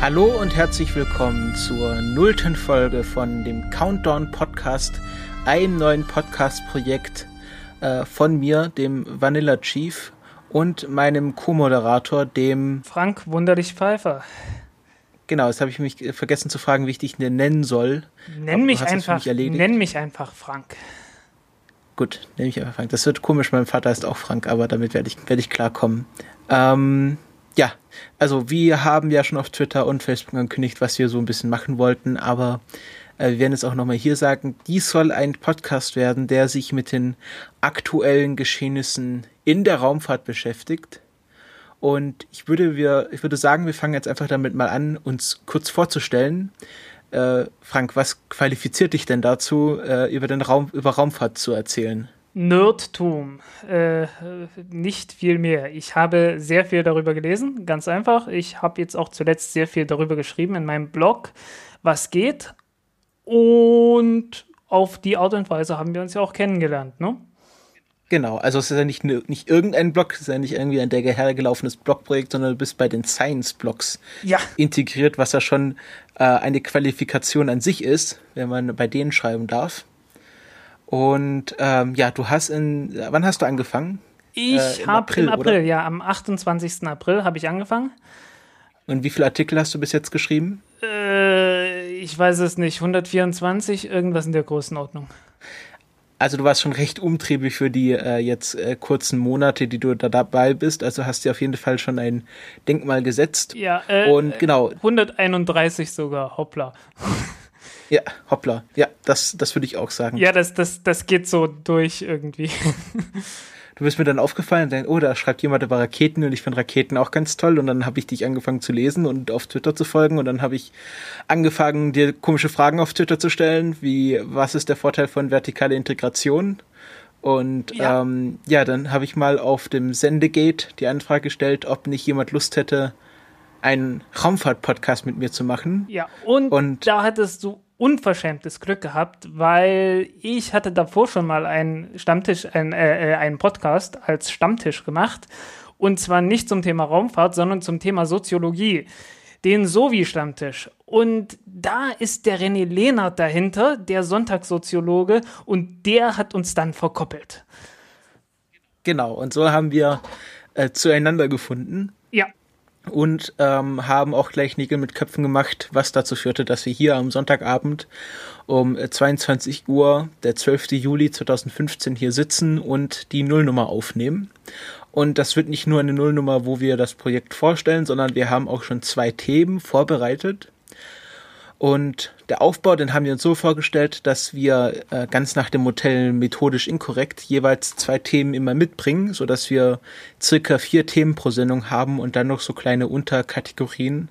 Hallo und herzlich willkommen zur nullten Folge von dem Countdown Podcast, einem neuen Podcast-Projekt äh, von mir, dem Vanilla Chief und meinem Co-Moderator, dem Frank Wunderlich Pfeiffer. Genau, jetzt habe ich mich vergessen zu fragen, wie ich dich denn nennen soll. Nenn mich einfach, mich nenn mich einfach Frank. Gut, nenne ich einfach Frank. Das wird komisch, mein Vater ist auch Frank, aber damit werde ich, werde ich klarkommen. Ähm, ja, also wir haben ja schon auf Twitter und Facebook angekündigt, was wir so ein bisschen machen wollten, aber äh, wir werden es auch nochmal hier sagen, dies soll ein Podcast werden, der sich mit den aktuellen Geschehnissen in der Raumfahrt beschäftigt. Und ich würde, wir, ich würde sagen, wir fangen jetzt einfach damit mal an, uns kurz vorzustellen. Äh, Frank, was qualifiziert dich denn dazu, äh, über den Raum, über Raumfahrt zu erzählen? Nerdtum. Äh, nicht viel mehr. Ich habe sehr viel darüber gelesen, ganz einfach. Ich habe jetzt auch zuletzt sehr viel darüber geschrieben in meinem Blog, was geht. Und auf die Art und Weise haben wir uns ja auch kennengelernt, ne? Genau, also es ist ja nicht, nicht irgendein Blog, es ist ja nicht irgendwie ein der hergelaufenes Blogprojekt, sondern du bist bei den Science-Blogs Ja. integriert, was ja schon äh, eine Qualifikation an sich ist, wenn man bei denen schreiben darf. Und ähm, ja, du hast in, wann hast du angefangen? Ich Äh, im habe April, im April, oder? ja, am 28. April habe ich angefangen. Und wie viele Artikel hast du bis jetzt geschrieben? Äh, ich weiß es nicht, 124, irgendwas in der Größenordnung. Also du warst schon recht umtriebig für die äh, jetzt äh, kurzen Monate, die du da dabei bist. Also hast du auf jeden Fall schon ein Denkmal gesetzt. Ja, äh, Und genau, 131 sogar, hoppla. Ja, hoppla. Ja, das, das würde ich auch sagen. Ja, das, das, das geht so durch irgendwie. Du bist mir dann aufgefallen und denkst, oh, da schreibt jemand über Raketen und ich finde Raketen auch ganz toll. Und dann habe ich dich angefangen zu lesen und auf Twitter zu folgen. Und dann habe ich angefangen, dir komische Fragen auf Twitter zu stellen, wie was ist der Vorteil von vertikaler Integration? Und Ja. ähm, ja dann habe ich mal auf dem Sendegate die Anfrage gestellt, ob nicht jemand Lust hätte, einen Raumfahrt-Podcast mit mir zu machen. Ja, und, Und- da hattest du unverschämtes Glück gehabt, weil ich hatte davor schon mal einen Stammtisch, ein, äh, äh, einen Podcast als Stammtisch gemacht. Und zwar nicht zum Thema Raumfahrt, sondern zum Thema Soziologie. Den Sovi-Stammtisch. Und da ist der René Lehnert dahinter, der Sonntagssoziologe, und der hat uns dann verkoppelt. Genau, und so haben wir äh, zueinander gefunden. Und ähm, haben auch gleich Nägel mit Köpfen gemacht, was dazu führte, dass wir hier am Sonntagabend um äh, 22 Uhr, der 12. Juli 2015 hier sitzen und die Nullnummer aufnehmen. Und das wird nicht nur eine Nullnummer, wo wir das Projekt vorstellen, sondern wir haben auch schon zwei Themen vorbereitet. Und der Aufbau, den haben wir uns so vorgestellt, dass wir äh, ganz nach dem Modell methodisch inkorrekt jeweils zwei Themen immer mitbringen, so dass wir circa vier Themen pro Sendung haben und dann noch so kleine Unterkategorien,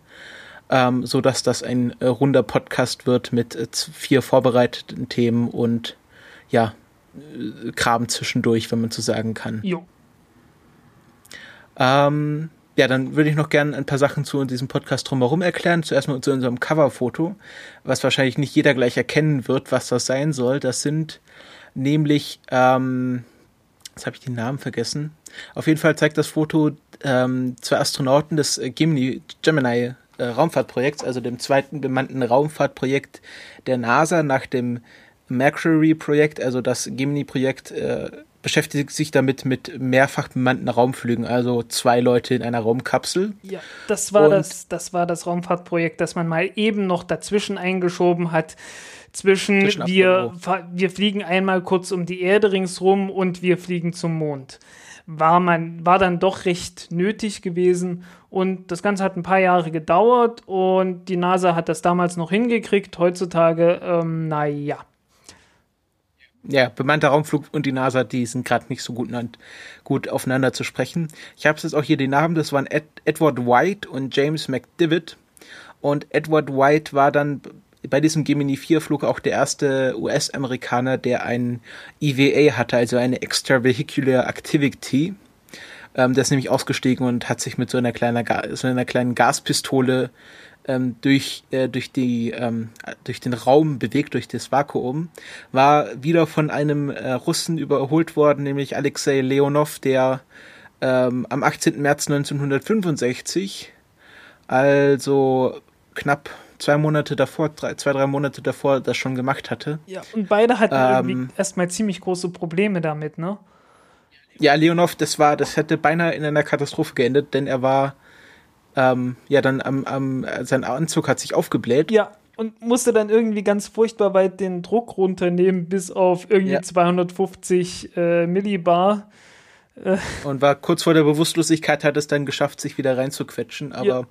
ähm, so dass das ein äh, runder Podcast wird mit äh, vier vorbereiteten Themen und ja äh, Kram zwischendurch, wenn man so sagen kann. jo. Ähm, ja, dann würde ich noch gerne ein paar Sachen zu diesem Podcast drumherum erklären. Zuerst mal zu unserem Coverfoto, was wahrscheinlich nicht jeder gleich erkennen wird, was das sein soll. Das sind nämlich, ähm, jetzt habe ich den Namen vergessen. Auf jeden Fall zeigt das Foto ähm, zwei Astronauten des äh, Gemini, Gemini äh, Raumfahrtprojekts, also dem zweiten bemannten Raumfahrtprojekt der NASA nach dem Mercury-Projekt, also das Gemini-Projekt, äh, beschäftigt sich damit mit mehrfach bemannten Raumflügen, also zwei Leute in einer Raumkapsel. Ja, das war Und- das, das war das Raumfahrtprojekt, das man mal eben noch dazwischen eingeschoben hat. Zwischen, Zwischen wir, wir fliegen einmal kurz um die Erde ringsrum und wir fliegen zum Mond. War man, war dann doch recht nötig gewesen und das Ganze hat ein paar Jahre gedauert und die NASA hat das damals noch hingekriegt. Heutzutage, ähm, naja. Ja, bemannter Raumflug und die NASA, die sind gerade nicht so gut, gut aufeinander zu sprechen. Ich habe jetzt auch hier die Namen, das waren Ed, Edward White und James McDivitt. Und Edward White war dann bei diesem Gemini 4 Flug auch der erste US-Amerikaner, der ein EVA hatte, also eine Extravehicular Activity. Ähm, der ist nämlich ausgestiegen und hat sich mit so einer kleinen, so einer kleinen Gaspistole ähm, durch, äh, durch, die, ähm, durch den Raum bewegt, durch das Vakuum, war wieder von einem äh, Russen überholt worden, nämlich Alexei Leonov, der ähm, am 18. März 1965, also knapp zwei Monate davor, drei, zwei, drei Monate davor das schon gemacht hatte. Ja, und beide hatten ähm, irgendwie erstmal ziemlich große Probleme damit, ne? Ja, Leonov, das war, das hätte beinahe in einer Katastrophe geendet, denn er war ähm, ja dann am, am, sein Anzug hat sich aufgebläht. Ja, und musste dann irgendwie ganz furchtbar weit den Druck runternehmen, bis auf irgendwie ja. 250 äh, Millibar. Und war kurz vor der Bewusstlosigkeit, hat es dann geschafft, sich wieder reinzuquetschen. Aber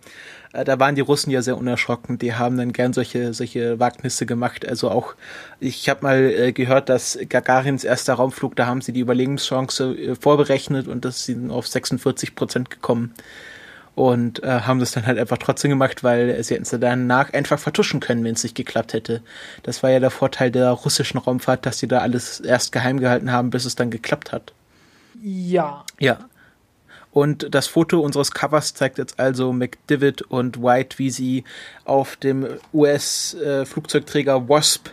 ja. äh, da waren die Russen ja sehr unerschrocken. Die haben dann gern solche, solche Wagnisse gemacht. Also auch, ich habe mal äh, gehört, dass Gagarins erster Raumflug, da haben sie die Überlebenschance äh, vorberechnet und das sind auf 46 Prozent gekommen. Und äh, haben das dann halt einfach trotzdem gemacht, weil sie hätten es danach einfach vertuschen können, wenn es nicht geklappt hätte. Das war ja der Vorteil der russischen Raumfahrt, dass sie da alles erst geheim gehalten haben, bis es dann geklappt hat. Ja. Ja. Und das Foto unseres Covers zeigt jetzt also McDivitt und White, wie sie auf dem US-Flugzeugträger äh, Wasp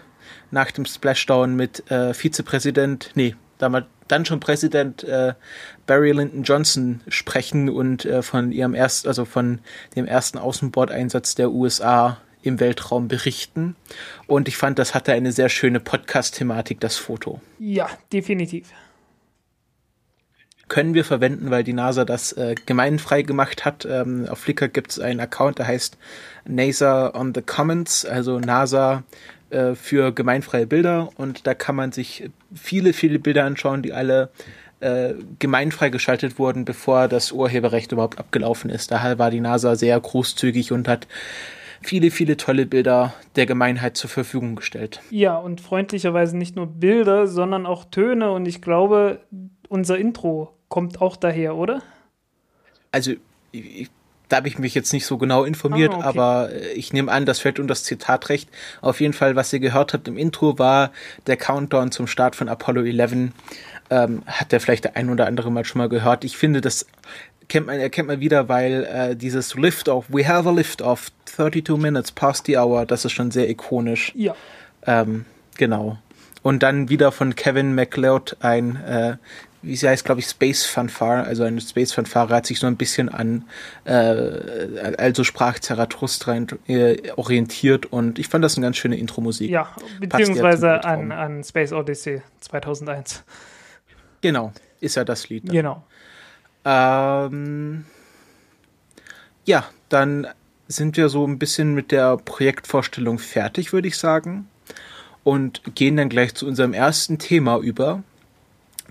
nach dem Splashdown mit äh, Vizepräsident, nee, damals dann schon Präsident äh, Barry Lyndon Johnson sprechen und äh, von ihrem ersten, also von dem ersten Außenbordeinsatz der USA im Weltraum berichten. Und ich fand, das hatte eine sehr schöne Podcast-Thematik, das Foto. Ja, definitiv können wir verwenden, weil die NASA das äh, gemeinfrei gemacht hat. Ähm, auf Flickr gibt es einen Account, der heißt NASA on the Commons, also NASA äh, für gemeinfreie Bilder. Und da kann man sich viele, viele Bilder anschauen, die alle äh, gemeinfrei geschaltet wurden, bevor das Urheberrecht überhaupt abgelaufen ist. Daher war die NASA sehr großzügig und hat viele, viele tolle Bilder der Gemeinheit zur Verfügung gestellt. Ja, und freundlicherweise nicht nur Bilder, sondern auch Töne. Und ich glaube, unser Intro kommt auch daher, oder? Also, ich, da habe ich mich jetzt nicht so genau informiert, ah, okay. aber äh, ich nehme an, das fällt unter das Zitat recht. Auf jeden Fall, was ihr gehört habt im Intro, war der Countdown zum Start von Apollo 11. Ähm, hat der vielleicht der ein oder andere mal schon mal gehört. Ich finde, das kennt man, erkennt man wieder, weil äh, dieses Lift-Off, we have a Lift-Off, 32 minutes past the hour, das ist schon sehr ikonisch. Ja. Ähm, genau. Und dann wieder von Kevin MacLeod ein äh, wie sie heißt, glaube ich, Space Fanfare, also eine Space Fanfare hat sich so ein bisschen an, äh, also sprach Zarathustra äh, orientiert und ich fand das eine ganz schöne Intro-Musik. Ja, beziehungsweise an, an Space Odyssey 2001. Genau, ist ja das Lied. Ne? Genau. Ähm, ja, dann sind wir so ein bisschen mit der Projektvorstellung fertig, würde ich sagen. Und gehen dann gleich zu unserem ersten Thema über,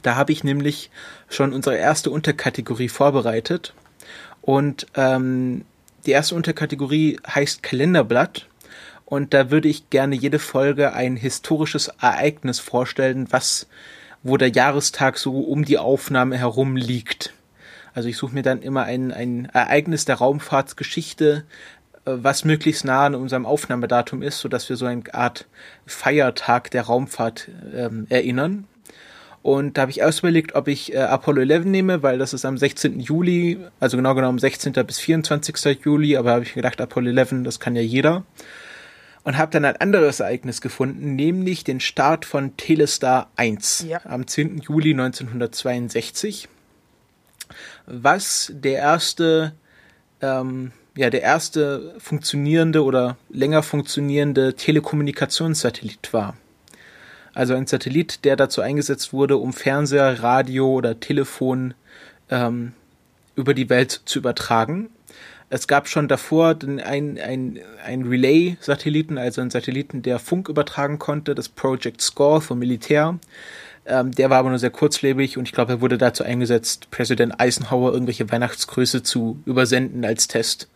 da habe ich nämlich schon unsere erste Unterkategorie vorbereitet. Und ähm, die erste Unterkategorie heißt Kalenderblatt. Und da würde ich gerne jede Folge ein historisches Ereignis vorstellen, was, wo der Jahrestag so um die Aufnahme herum liegt. Also ich suche mir dann immer ein, ein Ereignis der Raumfahrtsgeschichte, äh, was möglichst nah an unserem Aufnahmedatum ist, so dass wir so eine Art Feiertag der Raumfahrt ähm, erinnern. Und da habe ich erst überlegt, ob ich äh, Apollo 11 nehme, weil das ist am 16. Juli, also genau genommen 16. bis 24. Juli, aber habe ich gedacht, Apollo 11, das kann ja jeder. Und habe dann ein anderes Ereignis gefunden, nämlich den Start von Telestar 1 ja. am 10. Juli 1962, was der erste, ähm, ja, der erste funktionierende oder länger funktionierende Telekommunikationssatellit war. Also ein Satellit, der dazu eingesetzt wurde, um Fernseher, Radio oder Telefon ähm, über die Welt zu übertragen. Es gab schon davor ein, ein, ein Relay-Satelliten, also einen Satelliten, der Funk übertragen konnte, das Project Score vom Militär. Ähm, der war aber nur sehr kurzlebig und ich glaube, er wurde dazu eingesetzt, Präsident Eisenhower irgendwelche Weihnachtsgröße zu übersenden als Test.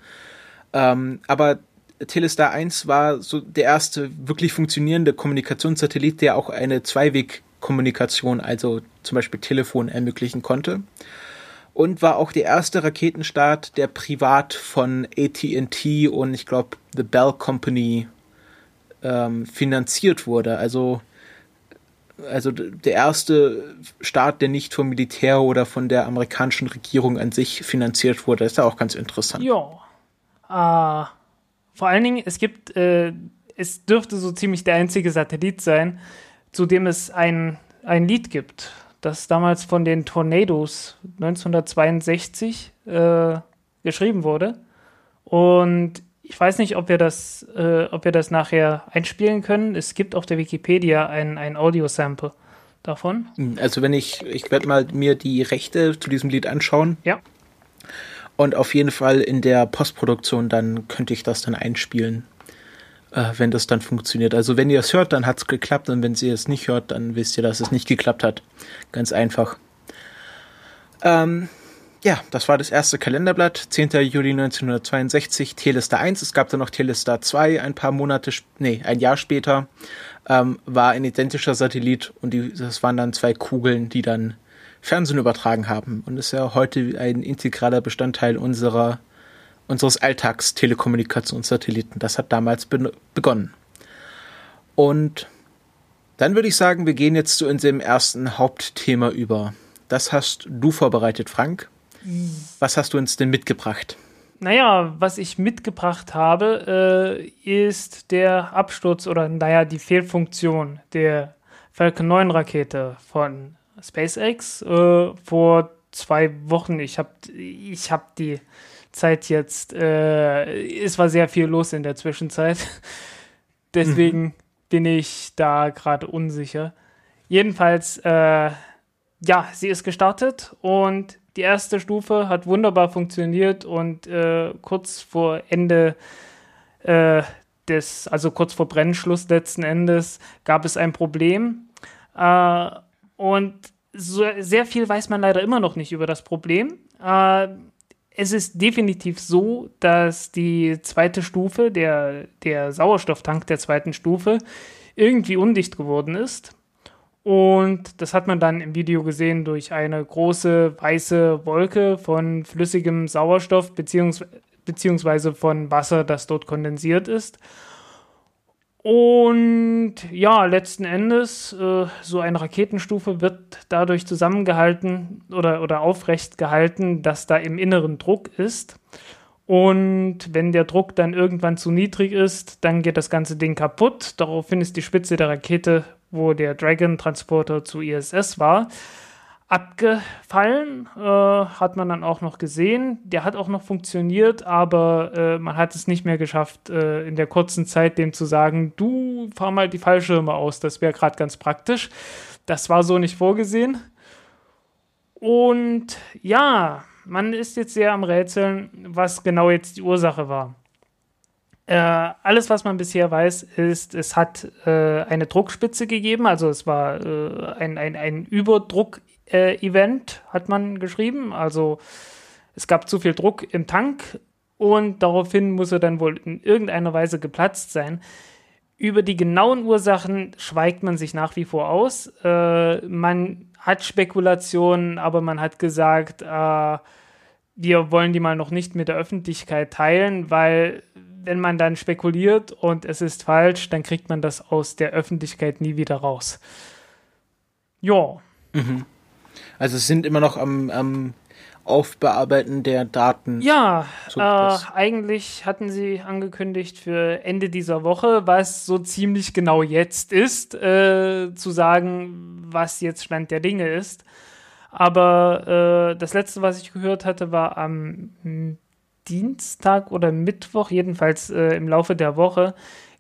Ähm, aber Telestar 1 war so der erste wirklich funktionierende Kommunikationssatellit, der auch eine Zweiwegkommunikation, also zum Beispiel Telefon, ermöglichen konnte. und war auch der erste Raketenstart, der privat von AT&T und ich glaube The Bell Company ähm, finanziert wurde. Also also der erste Start, der nicht vom Militär oder von der amerikanischen Regierung an sich finanziert wurde, ist ja auch ganz interessant. Ja. Äh, vor allen Dingen, es gibt, äh, es dürfte so ziemlich der einzige Satellit sein, zu dem es ein, ein Lied gibt das damals von den Tornadoes 1962 äh, geschrieben wurde. Und ich weiß nicht, ob wir das, äh, ob wir das nachher einspielen können. Es gibt auf der Wikipedia ein, ein Audio-Sample davon. Also wenn ich, ich werde mal mir die Rechte zu diesem Lied anschauen. Ja. Und auf jeden Fall in der Postproduktion, dann könnte ich das dann einspielen äh, wenn das dann funktioniert. Also wenn ihr es hört, dann hat es geklappt und wenn ihr es nicht hört, dann wisst ihr, dass es nicht geklappt hat. Ganz einfach. Ähm, ja, das war das erste Kalenderblatt, 10. Juli 1962, Telestar 1. Es gab dann noch Telestar 2, ein paar Monate, nee, ein Jahr später, ähm, war ein identischer Satellit und die, das waren dann zwei Kugeln, die dann Fernsehen übertragen haben und ist ja heute ein integraler Bestandteil unserer unseres Alltagstelekommunikationssatelliten. Das hat damals be begonnen. Und dann würde ich sagen, wir gehen jetzt zu unserem ersten Hauptthema über. Das hast du vorbereitet, Frank. Was hast du uns denn mitgebracht? Naja, was ich mitgebracht habe, äh, ist der Absturz oder naja, die Fehlfunktion der Falcon 9 Rakete von SpaceX äh, vor zwei Wochen. Ich habe ich hab die Zeit jetzt, äh, es war sehr viel los in der Zwischenzeit. Deswegen mhm. bin ich da gerade unsicher. Jedenfalls, äh, ja, sie ist gestartet und die erste Stufe hat wunderbar funktioniert und äh, kurz vor Ende äh, des, also kurz vor Brennschluss letzten Endes, gab es ein Problem. Äh, und so, sehr viel weiß man leider immer noch nicht über das Problem. Äh, es ist definitiv so, dass die zweite Stufe, der, der Sauerstofftank der zweiten Stufe, irgendwie undicht geworden ist. Und das hat man dann im Video gesehen durch eine große weiße Wolke von flüssigem Sauerstoff beziehungsweise von Wasser, das dort kondensiert ist. Und ja, letzten Endes, äh, so eine Raketenstufe wird dadurch zusammengehalten oder, oder aufrecht gehalten, dass da im Inneren Druck ist. Und wenn der Druck dann irgendwann zu niedrig ist, dann geht das ganze Ding kaputt. Daraufhin ist die Spitze der Rakete, wo der Dragon-Transporter zu ISS war, abgefallen, äh, hat man dann auch noch gesehen. Der hat auch noch funktioniert, aber äh, man hat es nicht mehr geschafft, äh, in der kurzen Zeit dem zu sagen, du fahr mal die Fallschirme aus, das wäre gerade ganz praktisch. Das war so nicht vorgesehen. Und ja, man ist jetzt sehr am Rätseln, was genau jetzt die Ursache war. Äh, alles, was man bisher weiß, ist, es hat äh, eine Druckspitze gegeben, also es war äh, ein, ein, ein Überdruck Event, hat man geschrieben. Also es gab zu viel Druck im Tank und daraufhin muss er dann wohl in irgendeiner Weise geplatzt sein. Über die genauen Ursachen schweigt man sich nach wie vor aus. Äh, man hat Spekulationen, aber man hat gesagt, äh, wir wollen die mal noch nicht mit der Öffentlichkeit teilen, weil wenn man dann spekuliert und es ist falsch, dann kriegt man das aus der Öffentlichkeit nie wieder raus. Ja. Mhm. Also es sind immer noch am, am Aufbearbeiten der Daten. Ja, äh, eigentlich hatten sie angekündigt für Ende dieser Woche, was so ziemlich genau jetzt ist, äh, zu sagen, was jetzt Stand der Dinge ist. Aber äh, das letzte, was ich gehört hatte, war am Dienstag oder Mittwoch, jedenfalls äh, im Laufe der Woche,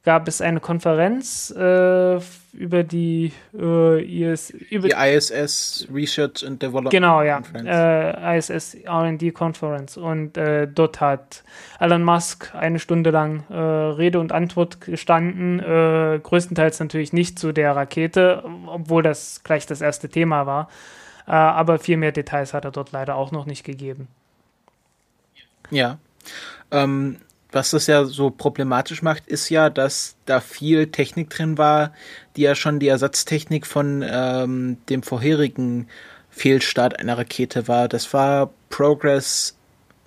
gab es eine Konferenz äh, über die äh, IS, über die ISS Research and Development genau ja. Äh, ISS R&D Conference. Und äh, dort hat Elon Musk eine Stunde lang äh, Rede und Antwort gestanden äh, größtenteils natürlich nicht zu der Rakete obwohl das gleich das erste Thema war. Aber viel mehr Details hat er dort leider auch noch nicht gegeben. Ja. Ähm, was das ja so problematisch macht, ist ja, dass da viel Technik drin war, die ja schon die Ersatztechnik von ähm, dem vorherigen Fehlstart einer Rakete war. Das war Progress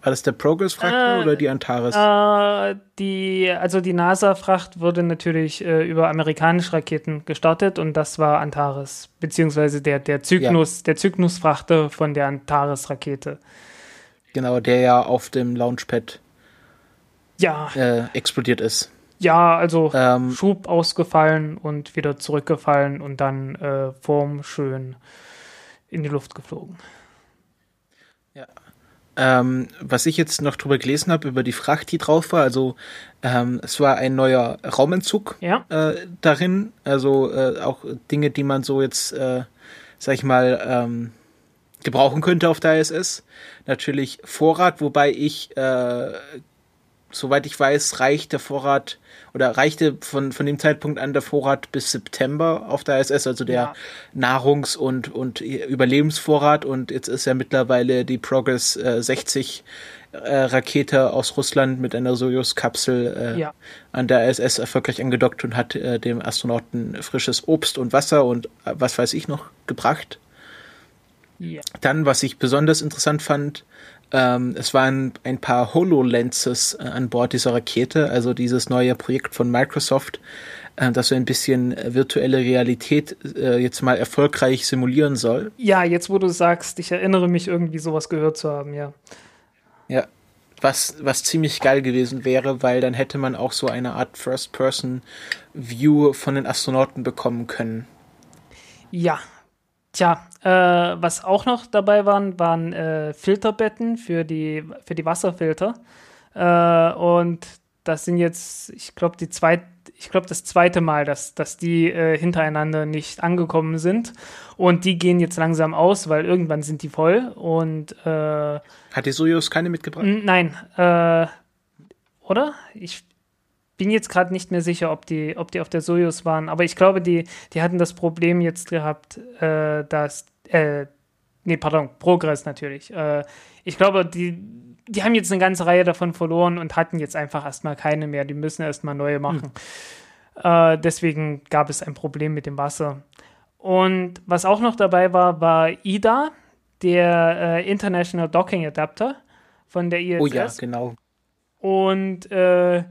war das der Progress-Frachter äh, oder die Antares? Äh, die, also die NASA-Fracht wurde natürlich äh, über amerikanische Raketen gestartet und das war Antares, beziehungsweise der, der Cygnus, ja. der Cygnus-Frachter von der Antares-Rakete. Genau, der ja auf dem Launchpad ja. Äh, explodiert ist. Ja, also ähm, Schub ausgefallen und wieder zurückgefallen und dann äh, Form schön in die Luft geflogen. Ja, ähm, was ich jetzt noch drüber gelesen habe, über die Fracht, die drauf war, also ähm, es war ein neuer Raumentzug ja. äh, darin, also äh, auch Dinge, die man so jetzt, äh, sag ich mal, ähm, gebrauchen könnte auf der ISS. Natürlich Vorrat, wobei ich, äh, soweit ich weiß, reicht der Vorrat oder reichte von, von dem Zeitpunkt an der Vorrat bis September auf der ISS, also der ja. Nahrungs- und, und Überlebensvorrat. Und jetzt ist ja mittlerweile die Progress äh, 60 äh, Rakete aus Russland mit einer Soyuz-Kapsel äh, ja. an der ISS erfolgreich angedockt und hat äh, dem Astronauten frisches Obst und Wasser und äh, was weiß ich noch gebracht. Ja. Dann, was ich besonders interessant fand, ähm, es waren ein paar HoloLenses äh, an Bord dieser Rakete, also dieses neue Projekt von Microsoft, äh, das so ein bisschen äh, virtuelle Realität äh, jetzt mal erfolgreich simulieren soll. Ja, jetzt wo du sagst, ich erinnere mich irgendwie sowas gehört zu haben, ja. Ja, was, was ziemlich geil gewesen wäre, weil dann hätte man auch so eine Art First-Person-View von den Astronauten bekommen können. Ja, Tja, äh, was auch noch dabei waren, waren äh, Filterbetten für die, für die Wasserfilter. Äh, und das sind jetzt, ich glaube, die zweit, ich glaube, das zweite Mal, dass, dass die äh, hintereinander nicht angekommen sind. Und die gehen jetzt langsam aus, weil irgendwann sind die voll. Und äh, hat die Soyuz keine mitgebracht? Nein, äh, oder? Ich bin jetzt gerade nicht mehr sicher, ob die, ob die auf der Soyuz waren, aber ich glaube, die, die hatten das Problem jetzt gehabt, äh, dass, äh, nee, pardon, Progress natürlich. Äh, ich glaube, die, die haben jetzt eine ganze Reihe davon verloren und hatten jetzt einfach erstmal keine mehr. Die müssen erstmal neue machen. Hm. deswegen gab es ein Problem mit dem Wasser. Und was auch noch dabei war, war IDA, der äh, International Docking Adapter von der ISS. Oh ja, genau. Und äh,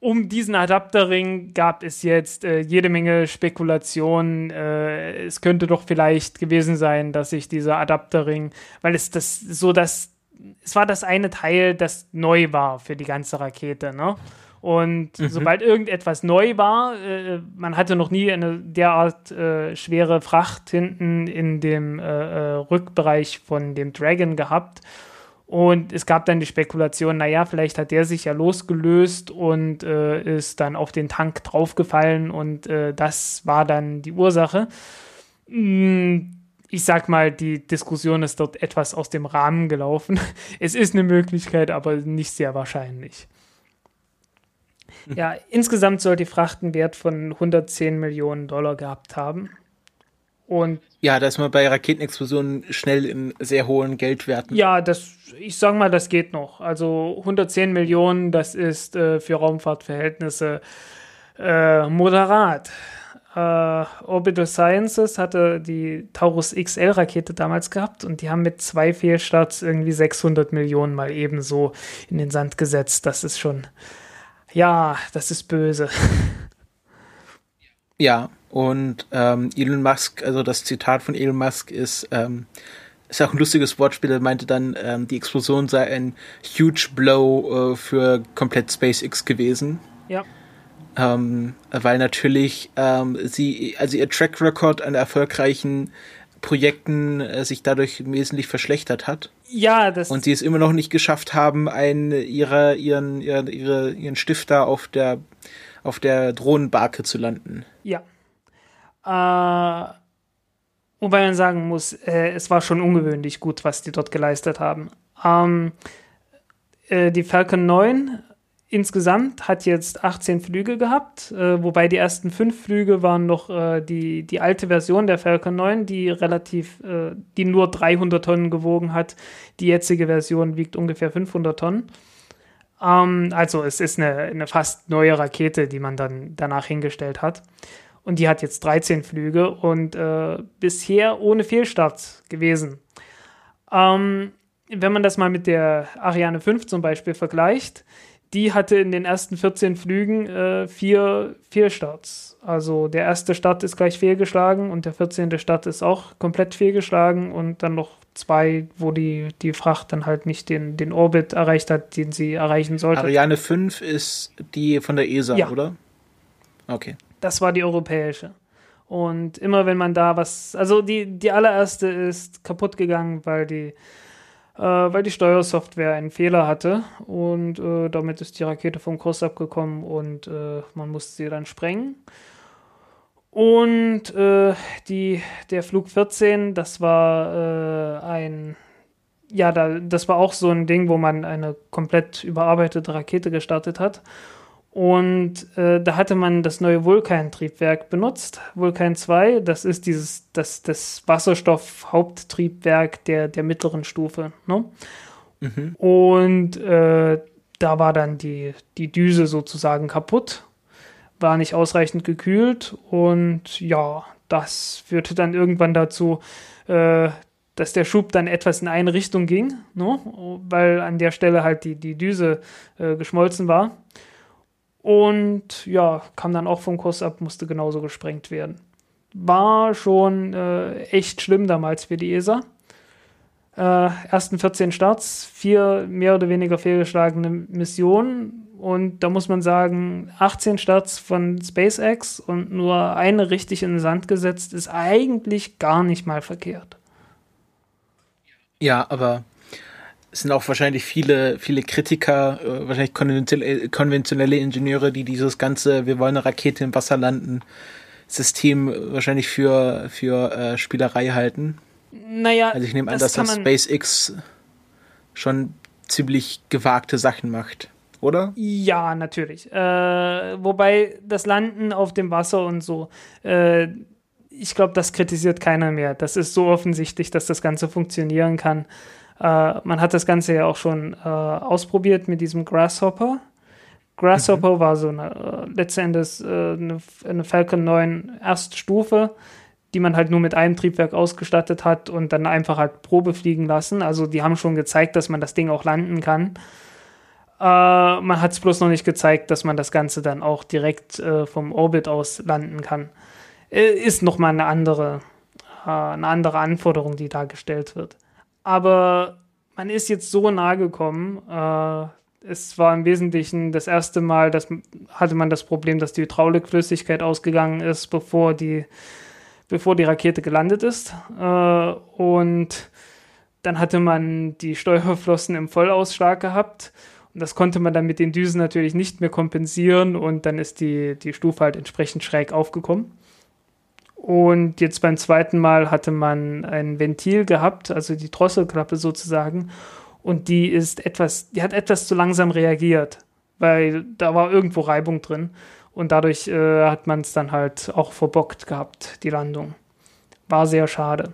um diesen Adapterring gab es jetzt äh, jede Menge Spekulationen. Äh, es könnte doch vielleicht gewesen sein, dass sich dieser Adapterring, weil es das so das, es war das eine Teil, das neu war für die ganze Rakete, ne? Und mhm. sobald irgendetwas neu war, äh, man hatte noch nie eine derart äh, schwere Fracht hinten in dem äh, äh, Rückbereich von dem Dragon gehabt. Und es gab dann die Spekulation, naja, vielleicht hat der sich ja losgelöst und äh, ist dann auf den Tank draufgefallen und äh, das war dann die Ursache. Hm, ich sag mal, die Diskussion ist dort etwas aus dem Rahmen gelaufen. Es ist eine Möglichkeit, aber nicht sehr wahrscheinlich. Ja, insgesamt soll die Fracht einen Wert von 110 Millionen Dollar gehabt haben. Und ja, da ist man bei Raketenexplosionen schnell in sehr hohen Geldwerten. Ja, das, ich sag mal, das geht noch. Also 110 Millionen, das ist äh, für Raumfahrtverhältnisse äh, moderat. Äh, Orbital Sciences hatte die Taurus XL-Rakete damals gehabt und die haben mit zwei Fehlstarts irgendwie 600 Millionen mal ebenso in den Sand gesetzt. Das ist schon, ja, das ist böse. Ja, und ähm, Elon Musk, also das Zitat von Elon Musk ist, ähm, ist auch ein lustiges Wortspiel, er meinte dann, ähm, die Explosion sei ein huge blow äh, für komplett SpaceX gewesen. Ja. Ähm, weil natürlich ähm, sie, also ihr Track Record an erfolgreichen Projekten äh, sich dadurch wesentlich verschlechtert hat. Ja, das. Und sie es immer noch nicht geschafft haben, einen ihrer, ihren, ihre, ihre, ihren Stifter auf der, auf der Drohnenbarke zu landen. Ja. Äh, wobei man sagen muss, äh, es war schon ungewöhnlich gut, was die dort geleistet haben. Ähm, äh, die Falcon 9 insgesamt hat jetzt 18 Flüge gehabt, äh, wobei die ersten fünf Flüge waren noch äh, die, die alte Version der Falcon 9, die relativ, äh, die nur 300 Tonnen gewogen hat. Die jetzige Version wiegt ungefähr 500 Tonnen. Ähm, also es ist eine, eine fast neue Rakete, die man dann danach hingestellt hat. Und die hat jetzt 13 Flüge und äh, bisher ohne Fehlstart gewesen. Ähm, wenn man das mal mit der Ariane 5 zum Beispiel vergleicht, die hatte in den ersten 14 Flügen äh, vier Fehlstarts. Also der erste Start ist gleich fehlgeschlagen und der 14. Start ist auch komplett fehlgeschlagen und dann noch zwei, wo die, die Fracht dann halt nicht den, den Orbit erreicht hat, den sie erreichen sollte. Ariane 5 ist die von der ESA, ja. oder? Okay. Das war die europäische. Und immer wenn man da was, also die, die allererste ist kaputt gegangen, weil die äh, weil die Steuersoftware einen Fehler hatte und äh, damit ist die Rakete vom Kurs abgekommen und äh, man musste sie dann sprengen. Und äh, die, der Flug 14, das war äh, ein, ja, da, das war auch so ein Ding, wo man eine komplett überarbeitete Rakete gestartet hat. Und äh, da hatte man das neue Vulkan-Triebwerk benutzt. Vulkan 2, das ist dieses, das, das Wasserstoff-Haupttriebwerk der, der mittleren Stufe. Ne? Mhm. Und äh, da war dann die, die Düse sozusagen kaputt, war nicht ausreichend gekühlt und ja, das führte dann irgendwann dazu, äh, dass der Schub dann etwas in eine Richtung ging, ne? weil an der Stelle halt die, die Düse äh, geschmolzen war. Und ja, kam dann auch vom Kurs ab, musste genauso gesprengt werden. War schon äh, echt schlimm damals für die ESA. Äh, ersten 14 Starts, vier mehr oder weniger fehlgeschlagene Missionen. Und da muss man sagen, 18 Starts von SpaceX und nur eine richtig in den Sand gesetzt, ist eigentlich gar nicht mal verkehrt. Ja, aber es sind auch wahrscheinlich viele, viele Kritiker, äh, wahrscheinlich konventionelle, konventionelle Ingenieure, die dieses ganze, wir wollen eine Rakete im Wasser landen, System wahrscheinlich für, für äh, Spielerei halten. Naja, also ich nehme an, das dass das SpaceX schon ziemlich gewagte Sachen macht, oder? Ja, natürlich. Äh, wobei das Landen auf dem Wasser und so, äh, ich glaube, das kritisiert keiner mehr. Das ist so offensichtlich, dass das Ganze funktionieren kann. Äh, man hat das Ganze ja auch schon äh, ausprobiert mit diesem Grasshopper. Grasshopper mhm. war so eine, äh, letzten Endes äh, eine, eine, Falcon 9 Erststufe, die man halt nur mit einem Triebwerk ausgestattet hat und dann einfach halt Probe fliegen lassen. Also die haben schon gezeigt, dass man das Ding auch landen kann. Äh, man hat es bloß noch nicht gezeigt, dass man das Ganze dann auch direkt äh, vom Orbit aus landen kann. ist nochmal eine andere, eine andere Anforderung, die da gestellt wird aber man ist jetzt so nah gekommen. Äh, es war im Wesentlichen das erste Mal, dass hatte man das Problem, dass die Hydraulikflüssigkeit ausgegangen ist, bevor die, bevor die Rakete gelandet ist. Äh, und dann hatte man die Steuerflossen im Vollausschlag gehabt. Und das konnte man dann mit den Düsen natürlich nicht mehr kompensieren und dann ist die, die Stufe halt entsprechend schräg aufgekommen. Und jetzt beim zweiten Mal hatte man ein Ventil gehabt, also die Drosselklappe sozusagen. Und die ist etwas, die hat etwas zu langsam reagiert, weil da war irgendwo Reibung drin. Und dadurch äh, hat man es dann halt auch verbockt gehabt, die Landung. War sehr schade.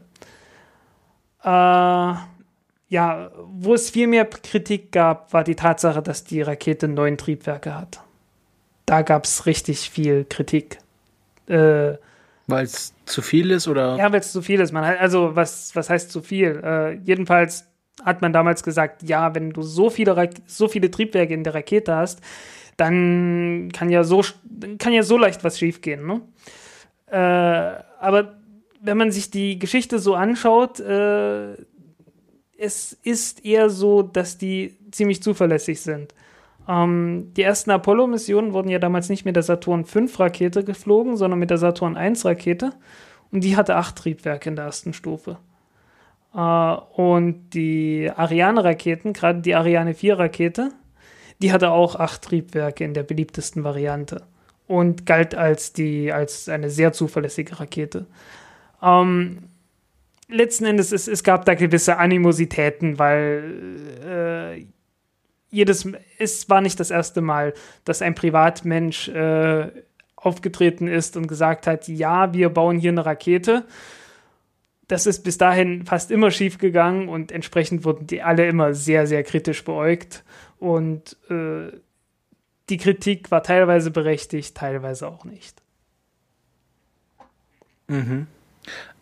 Äh, ja, wo es viel mehr Kritik gab, war die Tatsache, dass die Rakete neun Triebwerke hat. Da gab es richtig viel Kritik. Äh, weil es zu viel ist, oder? Ja, weil es zu viel ist. Man, also, was, was heißt zu viel? Äh, jedenfalls hat man damals gesagt, ja, wenn du so viele, so viele Triebwerke in der Rakete hast, dann kann ja so, kann ja so leicht was schiefgehen. Ne? Äh, aber wenn man sich die Geschichte so anschaut, äh, es ist eher so, dass die ziemlich zuverlässig sind. Ähm, die ersten Apollo-Missionen wurden ja damals nicht mit der Saturn V-Rakete geflogen, sondern mit der Saturn I-Rakete. Und die hatte acht Triebwerke in der ersten Stufe. Äh, und die Ariane-Raketen, gerade die Ariane 4-Rakete, die hatte auch acht Triebwerke in der beliebtesten Variante und galt als, die, als eine sehr zuverlässige Rakete. Ähm, letzten Endes, es, es gab da gewisse Animositäten, weil äh, jedes, es war nicht das erste Mal, dass ein Privatmensch äh, aufgetreten ist und gesagt hat, ja, wir bauen hier eine Rakete. Das ist bis dahin fast immer schief gegangen und entsprechend wurden die alle immer sehr, sehr kritisch beäugt. Und äh, die Kritik war teilweise berechtigt, teilweise auch nicht. Mhm.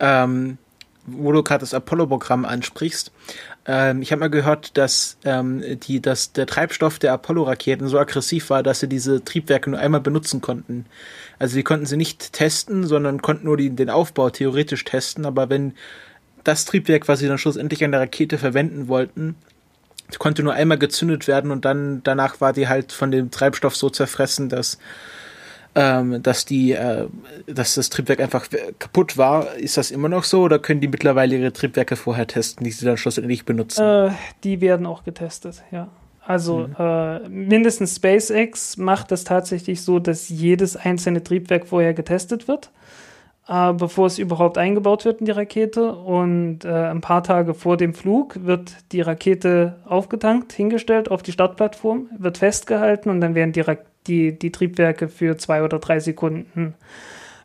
Ähm, wo du gerade das Apollo-Programm ansprichst. Ähm, ich habe mal gehört, dass, ähm, die, dass der Treibstoff der Apollo-Raketen so aggressiv war, dass sie diese Triebwerke nur einmal benutzen konnten. Also die konnten sie nicht testen, sondern konnten nur die, den Aufbau theoretisch testen. Aber wenn das Triebwerk, was sie dann schlussendlich an der Rakete verwenden wollten, konnte nur einmal gezündet werden und dann danach war die halt von dem Treibstoff so zerfressen, dass ähm, dass die, äh, dass das Triebwerk einfach kaputt war. Ist das immer noch so oder können die mittlerweile ihre Triebwerke vorher testen, die sie dann schlussendlich benutzen? Äh, die werden auch getestet, ja. Also mhm. äh, mindestens SpaceX macht das tatsächlich so, dass jedes einzelne Triebwerk vorher getestet wird, äh, bevor es überhaupt eingebaut wird in die Rakete. Und äh, ein paar Tage vor dem Flug wird die Rakete aufgetankt, hingestellt auf die Startplattform, wird festgehalten und dann werden die Raketen die, die Triebwerke für zwei oder drei Sekunden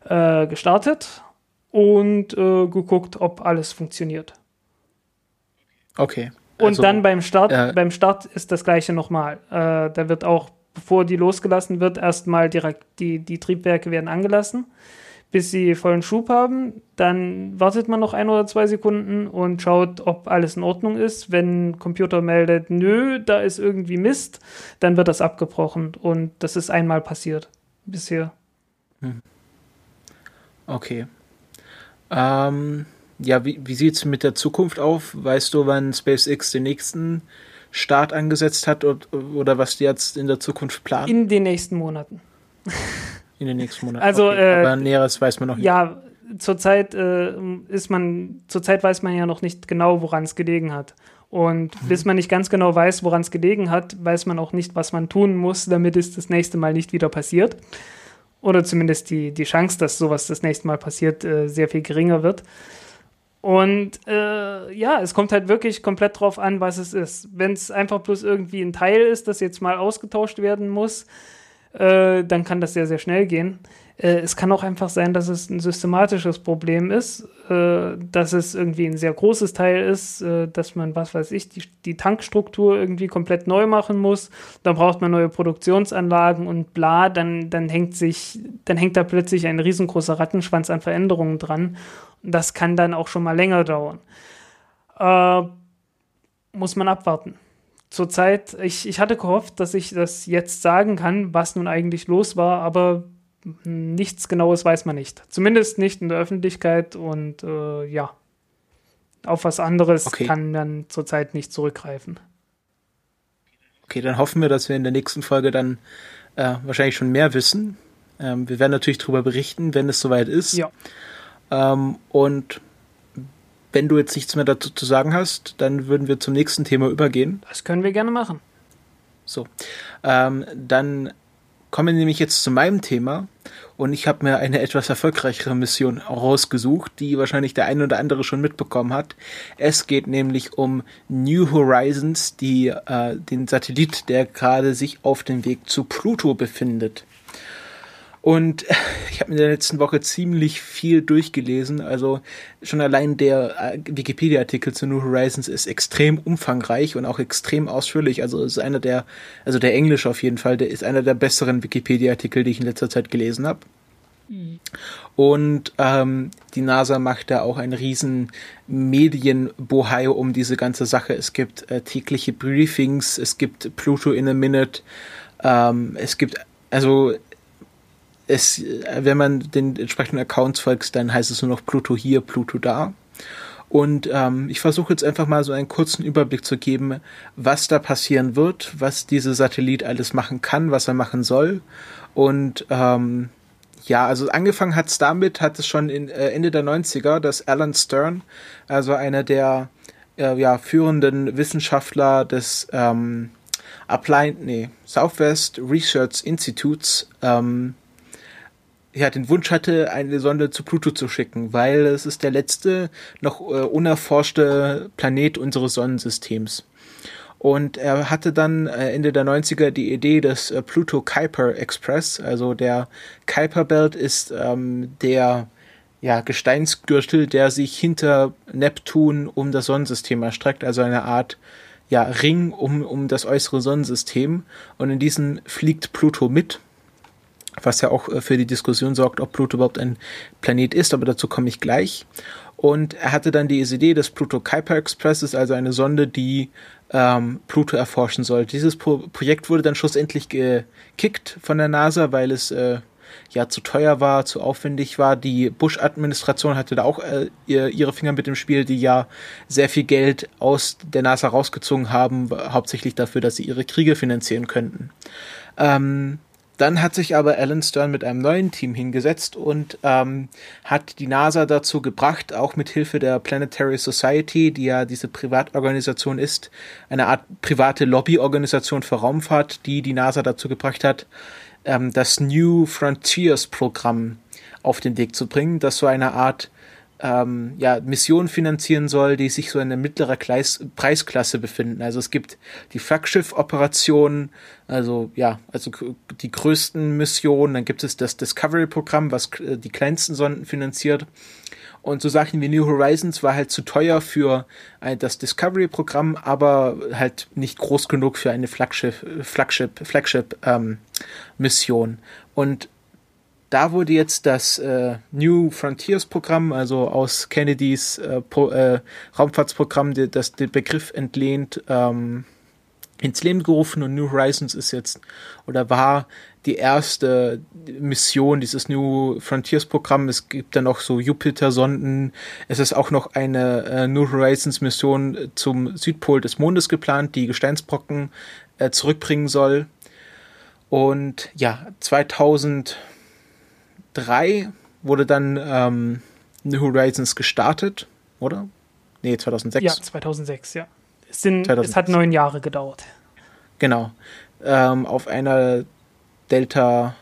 äh, gestartet und äh, geguckt, ob alles funktioniert. Okay. Und also, dann beim Start, äh, beim Start ist das gleiche nochmal. Äh, da wird auch, bevor die losgelassen wird, erstmal direkt die, die Triebwerke werden angelassen bis sie vollen Schub haben. Dann wartet man noch ein oder zwei Sekunden und schaut, ob alles in Ordnung ist. Wenn Computer meldet, nö, da ist irgendwie Mist, dann wird das abgebrochen. Und das ist einmal passiert bisher. Hm. Okay. Ähm, ja, wie, wie sieht es mit der Zukunft auf? Weißt du, wann SpaceX den nächsten Start angesetzt hat oder, oder was die jetzt in der Zukunft planen? In den nächsten Monaten. in den nächsten Monaten. Also, okay, äh, aber Näheres weiß man noch nicht. Ja, zurzeit äh, ist man, zurzeit weiß man ja noch nicht genau, woran es gelegen hat. Und mhm. bis man nicht ganz genau weiß, woran es gelegen hat, weiß man auch nicht, was man tun muss, damit es das nächste Mal nicht wieder passiert. Oder zumindest die, die Chance, dass sowas das nächste Mal passiert, äh, sehr viel geringer wird. Und äh, ja, es kommt halt wirklich komplett drauf an, was es ist. Wenn es einfach bloß irgendwie ein Teil ist, das jetzt mal ausgetauscht werden muss, äh, dann kann das sehr, sehr schnell gehen. Äh, es kann auch einfach sein, dass es ein systematisches Problem ist, äh, dass es irgendwie ein sehr großes Teil ist, äh, dass man, was weiß ich, die, die, Tankstruktur irgendwie komplett neu machen muss. Dann braucht man neue Produktionsanlagen und bla, dann, dann hängt sich, dann hängt da plötzlich ein riesengroßer Rattenschwanz an Veränderungen dran. Und das kann dann auch schon mal länger dauern. Äh, muss man abwarten zurzeit, ich, ich hatte gehofft, dass ich das jetzt sagen kann, was nun eigentlich los war, aber nichts Genaues weiß man nicht. Zumindest nicht in der Öffentlichkeit und äh, ja, auf was anderes okay. kann man zurzeit nicht zurückgreifen. Okay, dann hoffen wir, dass wir in der nächsten Folge dann äh, wahrscheinlich schon mehr wissen. Ähm, wir werden natürlich darüber berichten, wenn es soweit ist. Ja. Ähm, und wenn du jetzt nichts mehr dazu zu sagen hast, dann würden wir zum nächsten Thema übergehen. Das können wir gerne machen. So, ähm, dann kommen wir nämlich jetzt zu meinem Thema und ich habe mir eine etwas erfolgreichere Mission rausgesucht, die wahrscheinlich der eine oder andere schon mitbekommen hat. Es geht nämlich um New Horizons, die äh, den Satellit, der gerade sich auf dem Weg zu Pluto befindet. Und ich habe in der letzten Woche ziemlich viel durchgelesen. Also schon allein der äh, Wikipedia-Artikel zu New Horizons ist extrem umfangreich und auch extrem ausführlich. Also ist einer der, also der Englisch auf jeden Fall, der ist einer der besseren Wikipedia-Artikel, die ich in letzter Zeit gelesen habe. Mhm. Und ähm, die NASA macht da auch einen riesen Medienbohai um diese ganze Sache. Es gibt äh, tägliche Briefings, es gibt Pluto in a Minute, ähm, es gibt also es, wenn man den entsprechenden Accounts folgt, dann heißt es nur noch Pluto hier, Pluto da. Und ähm, ich versuche jetzt einfach mal so einen kurzen Überblick zu geben, was da passieren wird, was dieser Satellit alles machen kann, was er machen soll. Und ähm, ja, also angefangen hat es damit, hat es schon in, äh, Ende der 90er, dass Alan Stern, also einer der äh, ja, führenden Wissenschaftler des ähm, Applied, nee, Southwest Research Institutes, ähm, ja, den Wunsch hatte, eine Sonde zu Pluto zu schicken, weil es ist der letzte noch äh, unerforschte Planet unseres Sonnensystems. Und er hatte dann äh, Ende der 90er die Idee des äh, Pluto Kuiper Express. Also der Kuiper Belt ist ähm, der ja, Gesteinsgürtel, der sich hinter Neptun um das Sonnensystem erstreckt, also eine Art ja, Ring um, um das äußere Sonnensystem. Und in diesen fliegt Pluto mit was ja auch äh, für die Diskussion sorgt, ob Pluto überhaupt ein Planet ist, aber dazu komme ich gleich. Und er hatte dann die Idee des Pluto Kuiper Express, ist also eine Sonde, die ähm, Pluto erforschen soll. Dieses Pro Projekt wurde dann schlussendlich gekickt von der NASA, weil es äh, ja zu teuer war, zu aufwendig war. Die Bush-Administration hatte da auch äh, ihre Finger mit dem Spiel, die ja sehr viel Geld aus der NASA rausgezogen haben, hauptsächlich dafür, dass sie ihre Kriege finanzieren könnten. Ähm, dann hat sich aber Alan Stern mit einem neuen Team hingesetzt und ähm, hat die NASA dazu gebracht, auch mit Hilfe der Planetary Society, die ja diese Privatorganisation ist, eine Art private Lobbyorganisation für Raumfahrt, die die NASA dazu gebracht hat, ähm, das New Frontiers Programm auf den Weg zu bringen, das so eine Art ähm, ja, Missionen finanzieren soll, die sich so in der mittleren Kleis Preisklasse befinden. Also es gibt die Flaggschiff-Operationen, also ja, also die größten Missionen, dann gibt es das Discovery-Programm, was äh, die kleinsten Sonden finanziert. Und so Sachen wie New Horizons war halt zu teuer für das Discovery-Programm, aber halt nicht groß genug für eine Flaggschiff, Flagship, Flagship ähm, Mission. Und da wurde jetzt das äh, New Frontiers Programm, also aus Kennedys äh, Pro, äh, Raumfahrtsprogramm, die, das den Begriff entlehnt, ähm, ins Leben gerufen und New Horizons ist jetzt oder war die erste Mission dieses New Frontiers Programm. Es gibt dann noch so Jupiter-Sonden. Es ist auch noch eine äh, New Horizons Mission zum Südpol des Mondes geplant, die Gesteinsbrocken äh, zurückbringen soll. Und ja, 2000 2003 wurde dann ähm, New Horizons gestartet, oder? Nee, 2006. Ja, 2006, ja. Es, sind, 2006. es hat neun Jahre gedauert. Genau. Ähm, auf einer Delta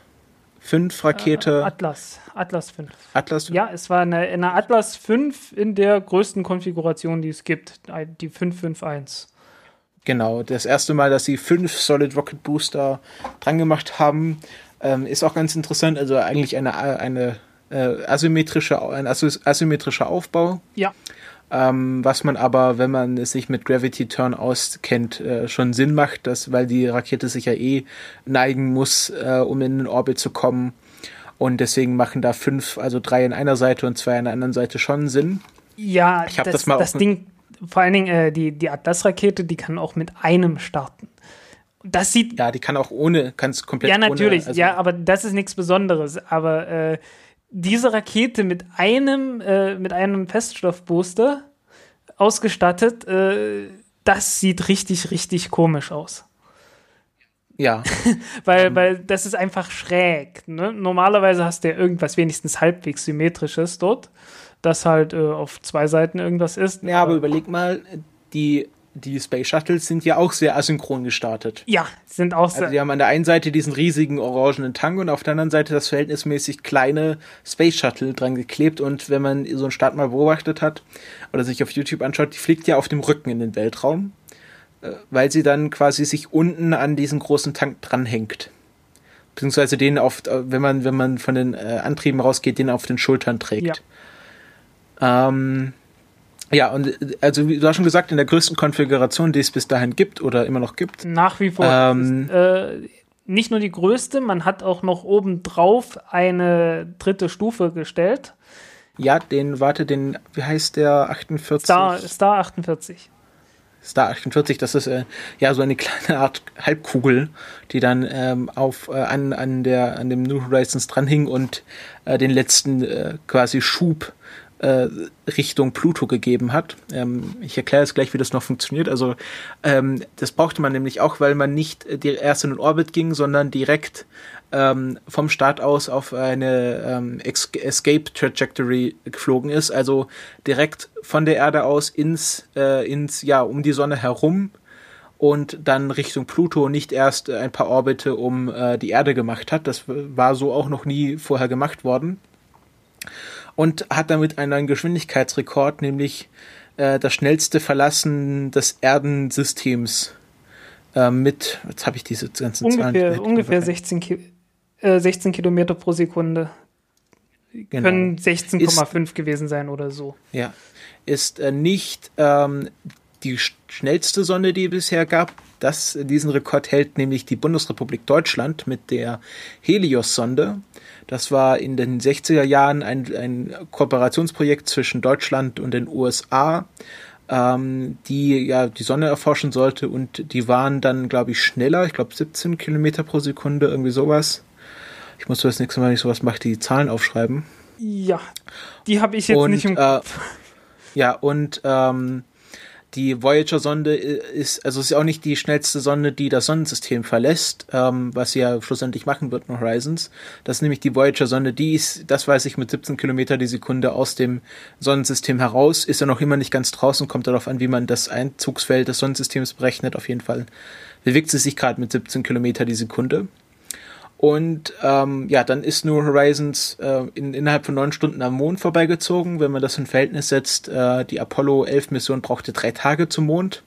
5 Rakete. Äh, Atlas. Atlas 5. Atlas 5? Ja, es war eine, eine Atlas 5 in der größten Konfiguration, die es gibt. Die 551. Genau, das erste Mal, dass sie fünf Solid Rocket Booster dran gemacht haben. Ähm, ist auch ganz interessant, also eigentlich eine, eine äh, asymmetrische, ein asymmetrischer Aufbau. Ja. Ähm, was man aber, wenn man sich mit Gravity Turn auskennt, äh, schon Sinn macht, dass, weil die Rakete sich ja eh neigen muss, äh, um in den Orbit zu kommen. Und deswegen machen da fünf, also drei an einer Seite und zwei an der anderen Seite schon Sinn. Ja, ich habe das, das, mal das Ding, vor allen Dingen äh, die, die Atlas-Rakete, die kann auch mit einem starten das sieht. Ja, die kann auch ohne, kann es komplett Ja, natürlich, ohne, also ja, aber das ist nichts Besonderes. Aber äh, diese Rakete mit einem, äh, mit einem Feststoffbooster ausgestattet, äh, das sieht richtig, richtig komisch aus. Ja. weil, mhm. weil das ist einfach schräg. Ne? Normalerweise hast du ja irgendwas wenigstens halbwegs symmetrisches dort, das halt äh, auf zwei Seiten irgendwas ist. Ja, aber überleg mal, die die Space Shuttles sind ja auch sehr asynchron gestartet. Ja, sind auch sehr. Also die haben an der einen Seite diesen riesigen orangenen Tank und auf der anderen Seite das verhältnismäßig kleine Space Shuttle dran geklebt. Und wenn man so einen Start mal beobachtet hat oder sich auf YouTube anschaut, die fliegt ja auf dem Rücken in den Weltraum, äh, weil sie dann quasi sich unten an diesen großen Tank dranhängt. Beziehungsweise den auf, äh, wenn man, wenn man von den äh, Antrieben rausgeht, den auf den Schultern trägt. Ja. Ähm, ja, und also wie du hast schon gesagt, in der größten Konfiguration, die es bis dahin gibt oder immer noch gibt. Nach wie vor. Ähm, ist, äh, nicht nur die größte, man hat auch noch obendrauf eine dritte Stufe gestellt. Ja, den, warte, den, wie heißt der, 48? Star, Star 48. Star 48, das ist äh, ja so eine kleine Art Halbkugel, die dann ähm, auf äh, an, an der an dem New Horizons dranhing und äh, den letzten äh, quasi Schub äh, Richtung Pluto gegeben hat. Ähm, ich erkläre jetzt gleich, wie das noch funktioniert. Also ähm, das brauchte man nämlich auch, weil man nicht erst in den Orbit ging, sondern direkt ähm, vom Start aus auf eine ähm, Escape Trajectory geflogen ist. Also direkt von der Erde aus ins, äh, ins ja um die Sonne herum und dann Richtung Pluto nicht erst ein paar Orbite um äh, die Erde gemacht hat. Das war so auch noch nie vorher gemacht worden und hat damit einen neuen Geschwindigkeitsrekord, nämlich äh, das schnellste Verlassen des Erdensystems äh, mit, jetzt habe ich diese ganzen ungefähr, Zahlen. Ungefähr 16, Ki äh, 16 Kilometer pro Sekunde. Genau. Können 16,5 gewesen sein oder so. Ja. Ist äh, nicht ähm, die schnellste Sonne, die es bisher gab, das, diesen Rekord hält nämlich die Bundesrepublik Deutschland mit der Helios-Sonde. Das war in den 60er Jahren ein, ein Kooperationsprojekt zwischen Deutschland und den USA, ähm, die ja die Sonne erforschen sollte und die waren dann, glaube ich, schneller, ich glaube 17 Kilometer pro Sekunde, irgendwie sowas. Ich muss das nächste Mal, wenn ich sowas mache, die Zahlen aufschreiben. Ja, die habe ich jetzt und, nicht im äh, Kopf. Ja, und ähm, die Voyager-Sonde ist, also ist ja auch nicht die schnellste Sonde, die das Sonnensystem verlässt, ähm, was sie ja schlussendlich machen wird in Horizons. Das ist nämlich die Voyager-Sonde, die ist, das weiß ich, mit 17 Kilometer die Sekunde aus dem Sonnensystem heraus, ist ja noch immer nicht ganz draußen, kommt darauf an, wie man das Einzugsfeld des Sonnensystems berechnet. Auf jeden Fall bewegt sie sich gerade mit 17 Kilometer die Sekunde. Und ähm, ja, dann ist New Horizons äh, in, innerhalb von neun Stunden am Mond vorbeigezogen. Wenn man das in Verhältnis setzt, äh, die Apollo 11 Mission brauchte drei Tage zum Mond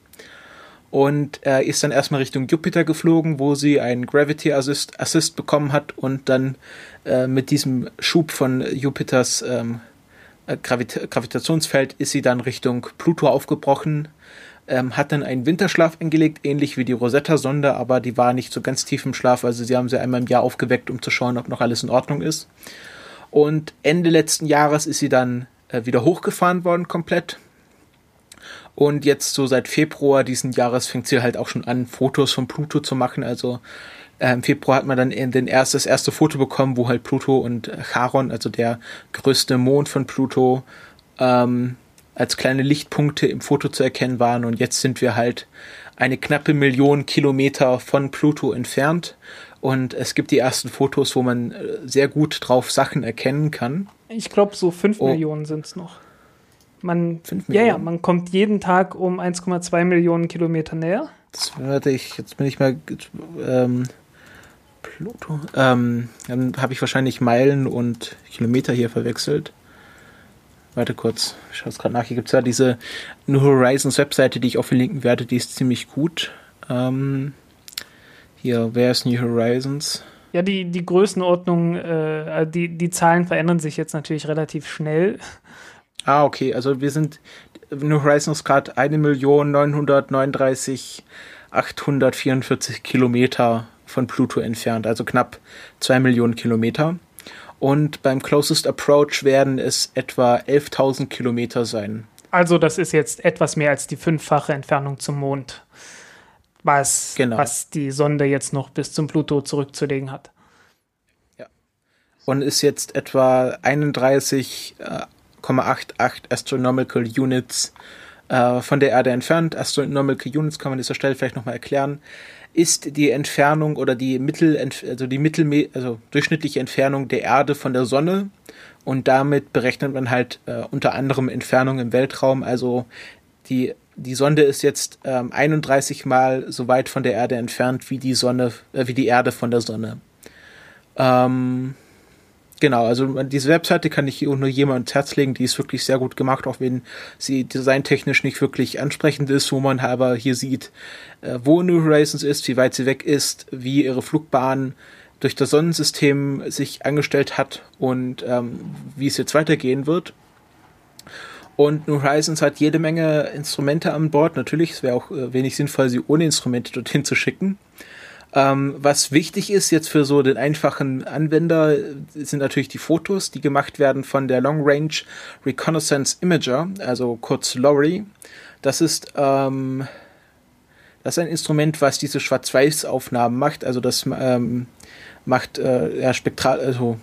und äh, ist dann erstmal Richtung Jupiter geflogen, wo sie einen Gravity Assist, Assist bekommen hat und dann äh, mit diesem Schub von Jupiters ähm, äh, Gravita Gravitationsfeld ist sie dann Richtung Pluto aufgebrochen ähm, hat dann einen Winterschlaf eingelegt, ähnlich wie die Rosetta-Sonde, aber die war nicht so ganz tief im Schlaf, also sie haben sie einmal im Jahr aufgeweckt, um zu schauen, ob noch alles in Ordnung ist. Und Ende letzten Jahres ist sie dann äh, wieder hochgefahren worden, komplett. Und jetzt so seit Februar diesen Jahres fängt sie halt auch schon an, Fotos von Pluto zu machen. Also äh, im Februar hat man dann den erst, das erste Foto bekommen, wo halt Pluto und Charon, also der größte Mond von Pluto, ähm, als kleine Lichtpunkte im Foto zu erkennen waren und jetzt sind wir halt eine knappe Million Kilometer von Pluto entfernt und es gibt die ersten Fotos, wo man äh, sehr gut drauf Sachen erkennen kann. Ich glaube, so 5 oh. Millionen sind es noch. Man, ja, ja, man kommt jeden Tag um 1,2 Millionen Kilometer näher. Das werde ich, jetzt bin ich mal ähm, Pluto. Ähm, dann habe ich wahrscheinlich Meilen und Kilometer hier verwechselt. Warte kurz, ich schaue es gerade nach. Hier gibt es ja diese New Horizons Webseite, die ich auch verlinken werde, die ist ziemlich gut. Ähm, hier, wer ist New Horizons? Ja, die, die Größenordnung, äh, die, die Zahlen verändern sich jetzt natürlich relativ schnell. Ah, okay, also wir sind New Horizons gerade 1.939.844 Kilometer von Pluto entfernt, also knapp 2 Millionen Kilometer und beim Closest Approach werden es etwa 11.000 Kilometer sein. Also das ist jetzt etwas mehr als die fünffache Entfernung zum Mond, was, genau. was die Sonde jetzt noch bis zum Pluto zurückzulegen hat. Ja. Und ist jetzt etwa 31,88 Astronomical Units äh, von der Erde entfernt. Astronomical Units kann man an dieser Stelle vielleicht nochmal erklären ist die Entfernung oder die Mittel, also die Mittel, also durchschnittliche Entfernung der Erde von der Sonne und damit berechnet man halt äh, unter anderem Entfernung im Weltraum. Also die die Sonde ist jetzt ähm, 31 mal so weit von der Erde entfernt wie die Sonne, äh, wie die Erde von der Sonne. Ähm, Genau, also diese Webseite kann ich nur jemandem ins Herz legen, die ist wirklich sehr gut gemacht, auch wenn sie designtechnisch nicht wirklich ansprechend ist, wo man aber hier sieht, äh, wo New Horizons ist, wie weit sie weg ist, wie ihre Flugbahn durch das Sonnensystem sich angestellt hat und ähm, wie es jetzt weitergehen wird. Und New Horizons hat jede Menge Instrumente an Bord. Natürlich, es wäre auch äh, wenig sinnvoll, sie ohne Instrumente dorthin zu schicken. Ähm, was wichtig ist jetzt für so den einfachen Anwender, sind natürlich die Fotos, die gemacht werden von der Long Range Reconnaissance Imager, also kurz LORI. Das ist, ähm, das ist ein Instrument, was diese Schwarz-Weiß-Aufnahmen macht. Also das ähm, macht äh, ja, spektral, also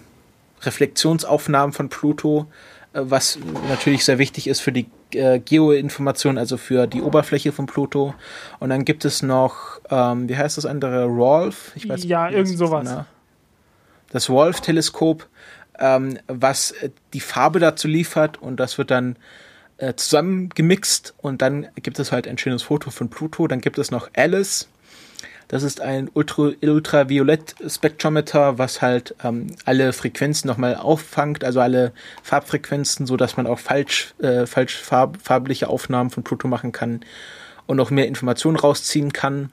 Reflexionsaufnahmen von Pluto, äh, was natürlich sehr wichtig ist für die äh, Geoinformation, also für die Oberfläche von Pluto. Und dann gibt es noch, ähm, wie heißt das andere, Rolf? Ich weiß ja, irgend sowas. Ne? Das Rolf-Teleskop, ähm, was äh, die Farbe dazu liefert und das wird dann äh, zusammengemixt und dann gibt es halt ein schönes Foto von Pluto. Dann gibt es noch Alice, das ist ein Ultra Ultraviolet-Spektrometer, was halt ähm, alle Frequenzen nochmal auffangt, also alle Farbfrequenzen, so dass man auch falsch, äh, falsch farb farbliche Aufnahmen von Pluto machen kann und noch mehr Informationen rausziehen kann.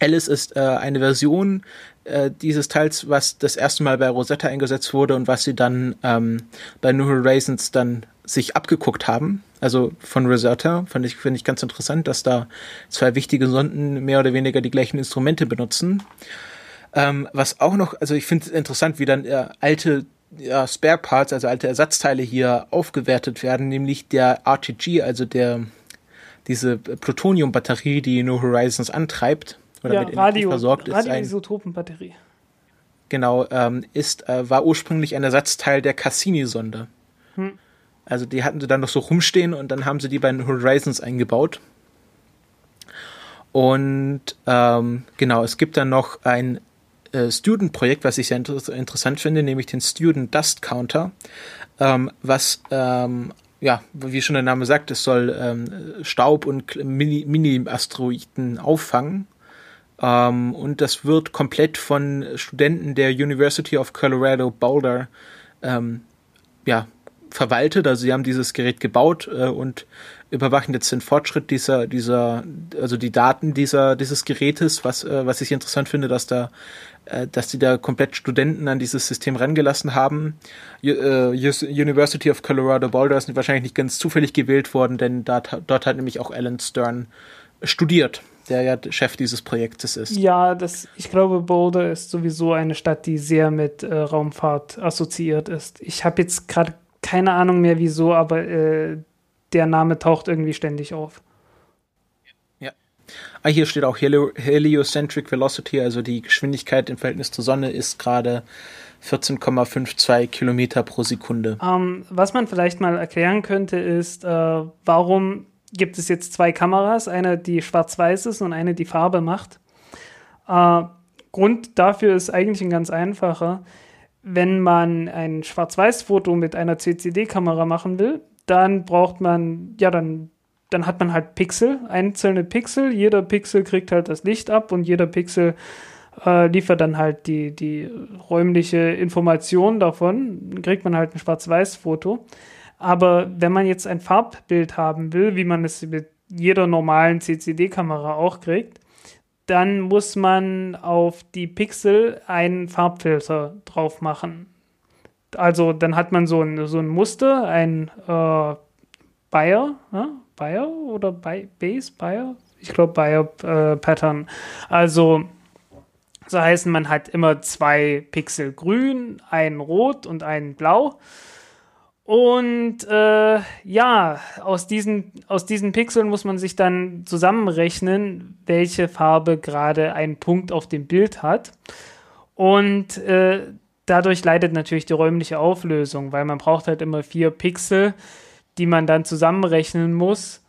Alice ist äh, eine Version äh, dieses Teils, was das erste Mal bei Rosetta eingesetzt wurde und was sie dann ähm, bei New Horizons dann sich abgeguckt haben. Also von Rosetta, fand ich, finde ich ganz interessant, dass da zwei wichtige Sonden mehr oder weniger die gleichen Instrumente benutzen. Ähm, was auch noch, also ich finde es interessant, wie dann äh, alte ja, Spare Parts, also alte Ersatzteile hier aufgewertet werden, nämlich der RTG, also der diese Plutonium-Batterie, die New Horizons antreibt oder ja, mit Radio, versorgt ist. Radioisotopenbatterie. Genau, ähm, ist, äh, war ursprünglich ein Ersatzteil der Cassini-Sonde. Hm. Also die hatten sie dann noch so rumstehen und dann haben sie die bei den Horizons eingebaut. Und ähm, genau, es gibt dann noch ein äh, Student-Projekt, was ich sehr inter interessant finde, nämlich den Student Dust Counter, ähm, was ähm, ja, wie schon der Name sagt, es soll ähm, Staub und Mini-Asteroiden Mini auffangen ähm, und das wird komplett von Studenten der University of Colorado Boulder ähm, ja, verwaltet. Also sie haben dieses Gerät gebaut äh, und überwachen jetzt den Fortschritt dieser, dieser, also die Daten dieser, dieses Gerätes, was, äh, was ich interessant finde, dass da, äh, dass die da komplett Studenten an dieses System rangelassen haben. Äh, University of Colorado Boulder ist wahrscheinlich nicht ganz zufällig gewählt worden, denn dort, dort hat nämlich auch Alan Stern studiert der ja Chef dieses Projektes ist. Ja, das, ich glaube, Boulder ist sowieso eine Stadt, die sehr mit äh, Raumfahrt assoziiert ist. Ich habe jetzt gerade keine Ahnung mehr wieso, aber äh, der Name taucht irgendwie ständig auf. Ja. Ah, hier steht auch Helio Heliocentric Velocity, also die Geschwindigkeit im Verhältnis zur Sonne ist gerade 14,52 Kilometer pro Sekunde. Ähm, was man vielleicht mal erklären könnte, ist, äh, warum gibt es jetzt zwei Kameras, eine, die schwarz-weiß ist und eine, die Farbe macht. Äh, Grund dafür ist eigentlich ein ganz einfacher. Wenn man ein Schwarz-Weiß-Foto mit einer CCD-Kamera machen will, dann braucht man, ja, dann, dann hat man halt Pixel, einzelne Pixel. Jeder Pixel kriegt halt das Licht ab und jeder Pixel äh, liefert dann halt die, die räumliche Information davon. Dann kriegt man halt ein Schwarz-Weiß-Foto. Aber wenn man jetzt ein Farbbild haben will, wie man es mit jeder normalen CCD-Kamera auch kriegt, dann muss man auf die Pixel einen Farbfilter drauf machen. Also dann hat man so ein, so ein Muster, ein äh, Bayer, ja? Bayer oder By Base Bayer? Ich glaube Bayer äh, Pattern. Also so heißen, man hat immer zwei Pixel grün, einen rot und einen blau. Und äh, ja, aus diesen, aus diesen Pixeln muss man sich dann zusammenrechnen, welche Farbe gerade ein Punkt auf dem Bild hat. Und äh, dadurch leidet natürlich die räumliche Auflösung, weil man braucht halt immer vier Pixel, die man dann zusammenrechnen muss,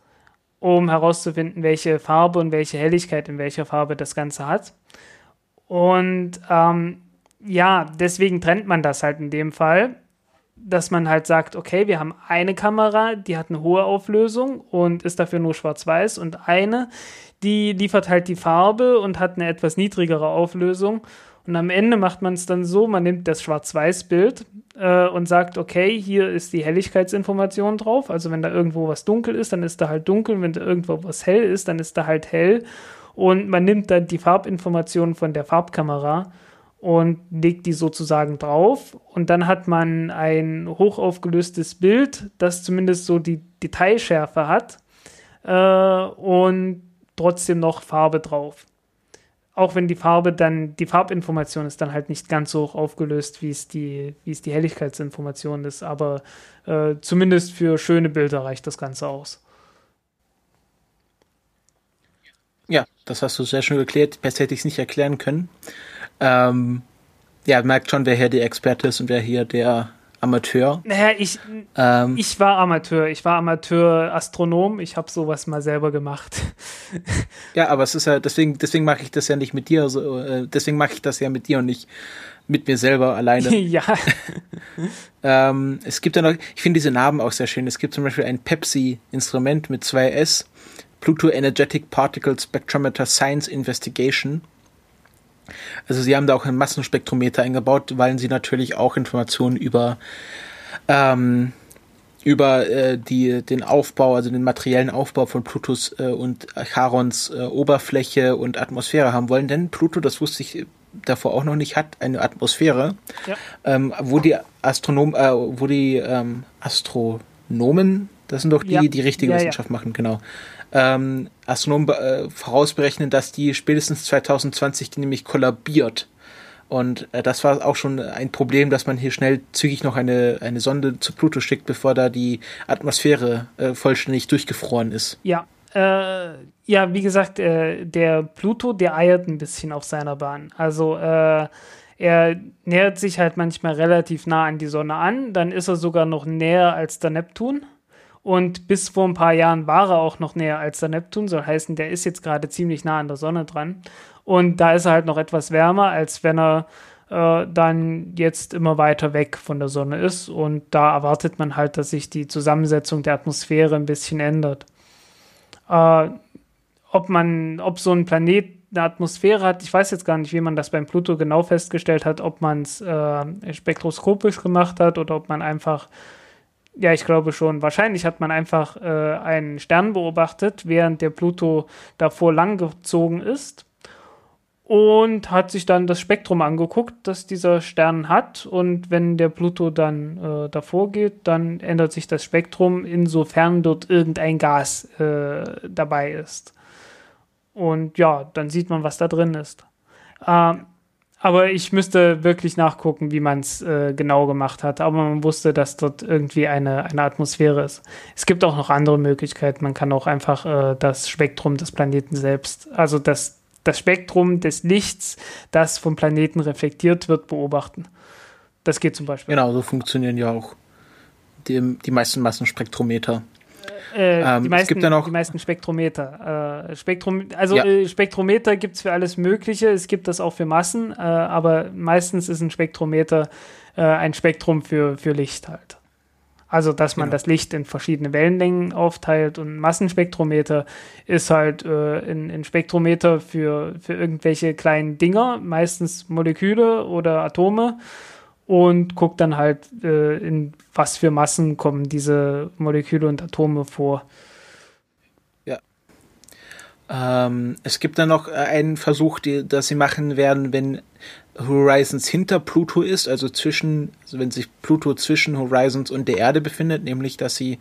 um herauszufinden, welche Farbe und welche Helligkeit in welcher Farbe das Ganze hat. Und ähm, ja, deswegen trennt man das halt in dem Fall dass man halt sagt, okay, wir haben eine Kamera, die hat eine hohe Auflösung und ist dafür nur schwarz-weiß und eine, die liefert halt die Farbe und hat eine etwas niedrigere Auflösung. Und am Ende macht man es dann so, man nimmt das Schwarz-Weiß-Bild äh, und sagt, okay, hier ist die Helligkeitsinformation drauf. Also wenn da irgendwo was dunkel ist, dann ist da halt dunkel. Wenn da irgendwo was hell ist, dann ist da halt hell. Und man nimmt dann die Farbinformationen von der Farbkamera und legt die sozusagen drauf. Und dann hat man ein hochaufgelöstes Bild, das zumindest so die Detailschärfe hat äh, und trotzdem noch Farbe drauf. Auch wenn die Farbe dann, die Farbinformation ist dann halt nicht ganz so hoch aufgelöst, wie es die, wie es die Helligkeitsinformation ist, aber äh, zumindest für schöne Bilder reicht das Ganze aus. Ja, das hast du sehr schön erklärt. Besser hätte ich es nicht erklären können. Ähm, ja, merkt schon, wer hier der Experte ist und wer hier der Amateur. Naja, ich, ähm, ich war Amateur. Ich war Amateur-Astronom. Ich habe sowas mal selber gemacht. ja, aber es ist ja, deswegen, deswegen mache ich das ja nicht mit dir. Also, äh, deswegen mache ich das ja mit dir und nicht mit mir selber alleine. ja. ähm, es gibt ja noch, ich finde diese Namen auch sehr schön. Es gibt zum Beispiel ein Pepsi-Instrument mit zwei S. Pluto Energetic Particle Spectrometer Science Investigation. Also sie haben da auch ein Massenspektrometer eingebaut, weil sie natürlich auch Informationen über ähm, über äh, die, den Aufbau, also den materiellen Aufbau von Plutos äh, und Charons äh, Oberfläche und Atmosphäre haben wollen. Denn Pluto, das wusste ich davor auch noch nicht, hat eine Atmosphäre, ja. ähm, wo die Astronomen, äh, wo die ähm, Astronomen Das sind doch die, ja. die richtige ja, Wissenschaft machen, genau. Ähm, Astronomen äh, vorausberechnen, dass die spätestens 2020 die nämlich kollabiert. Und äh, das war auch schon ein Problem, dass man hier schnell zügig noch eine, eine Sonde zu Pluto schickt, bevor da die Atmosphäre äh, vollständig durchgefroren ist. Ja, äh, ja, wie gesagt, äh, der Pluto, der eiert ein bisschen auf seiner Bahn. Also äh, er nähert sich halt manchmal relativ nah an die Sonne an, dann ist er sogar noch näher als der Neptun. Und bis vor ein paar Jahren war er auch noch näher als der Neptun, soll heißen, der ist jetzt gerade ziemlich nah an der Sonne dran. Und da ist er halt noch etwas wärmer, als wenn er äh, dann jetzt immer weiter weg von der Sonne ist. Und da erwartet man halt, dass sich die Zusammensetzung der Atmosphäre ein bisschen ändert. Äh, ob man, ob so ein Planet eine Atmosphäre hat, ich weiß jetzt gar nicht, wie man das beim Pluto genau festgestellt hat, ob man es äh, spektroskopisch gemacht hat oder ob man einfach ja, ich glaube schon. Wahrscheinlich hat man einfach äh, einen Stern beobachtet, während der Pluto davor langgezogen ist und hat sich dann das Spektrum angeguckt, das dieser Stern hat. Und wenn der Pluto dann äh, davor geht, dann ändert sich das Spektrum, insofern dort irgendein Gas äh, dabei ist. Und ja, dann sieht man, was da drin ist. Ähm, aber ich müsste wirklich nachgucken, wie man es äh, genau gemacht hat. Aber man wusste, dass dort irgendwie eine, eine Atmosphäre ist. Es gibt auch noch andere Möglichkeiten. Man kann auch einfach äh, das Spektrum des Planeten selbst, also das, das Spektrum des Lichts, das vom Planeten reflektiert wird, beobachten. Das geht zum Beispiel. Genau, so funktionieren ja auch die, die meisten Massenspektrometer. Äh, ähm, die, meisten, ja die meisten Spektrometer. Äh, Spektrum, also ja. äh, Spektrometer gibt es für alles Mögliche. Es gibt das auch für Massen, äh, aber meistens ist ein Spektrometer äh, ein Spektrum für, für Licht halt. Also, dass man genau. das Licht in verschiedene Wellenlängen aufteilt und ein Massenspektrometer ist halt äh, ein, ein, Spektrometer für, für irgendwelche kleinen Dinger, meistens Moleküle oder Atome und guckt dann halt, äh, in was für Massen kommen diese Moleküle und Atome vor. Ja. Ähm, es gibt dann noch einen Versuch, die, dass sie machen werden, wenn Horizons hinter Pluto ist, also zwischen, also wenn sich Pluto zwischen Horizons und der Erde befindet, nämlich dass sie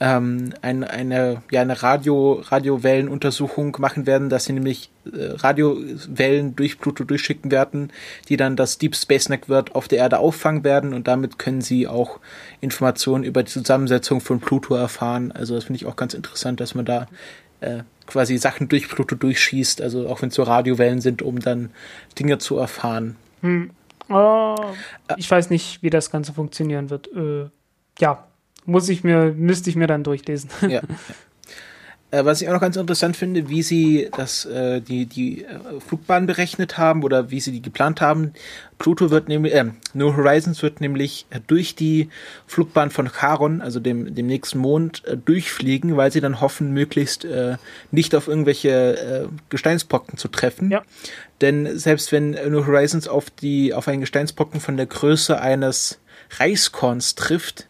ähm, ein, eine, ja, eine Radio, Radiowellenuntersuchung machen werden, dass sie nämlich äh, Radiowellen durch Pluto durchschicken werden, die dann das Deep Space Network auf der Erde auffangen werden und damit können sie auch Informationen über die Zusammensetzung von Pluto erfahren. Also das finde ich auch ganz interessant, dass man da äh, quasi Sachen durch Pluto durchschießt, also auch wenn es so Radiowellen sind, um dann Dinge zu erfahren. Hm. Oh, ich weiß nicht, wie das Ganze funktionieren wird. Äh, ja, muss ich mir, müsste ich mir dann durchlesen. Ja. Äh, was ich auch noch ganz interessant finde, wie sie das, äh, die, die äh, Flugbahn berechnet haben oder wie sie die geplant haben. Pluto wird nämlich, äh, New Horizons wird nämlich durch die Flugbahn von Charon, also dem, dem nächsten Mond, äh, durchfliegen, weil sie dann hoffen, möglichst äh, nicht auf irgendwelche äh, Gesteinsbrocken zu treffen. Ja. Denn selbst wenn New Horizons auf die, auf einen Gesteinsbrocken von der Größe eines Reiskorns trifft,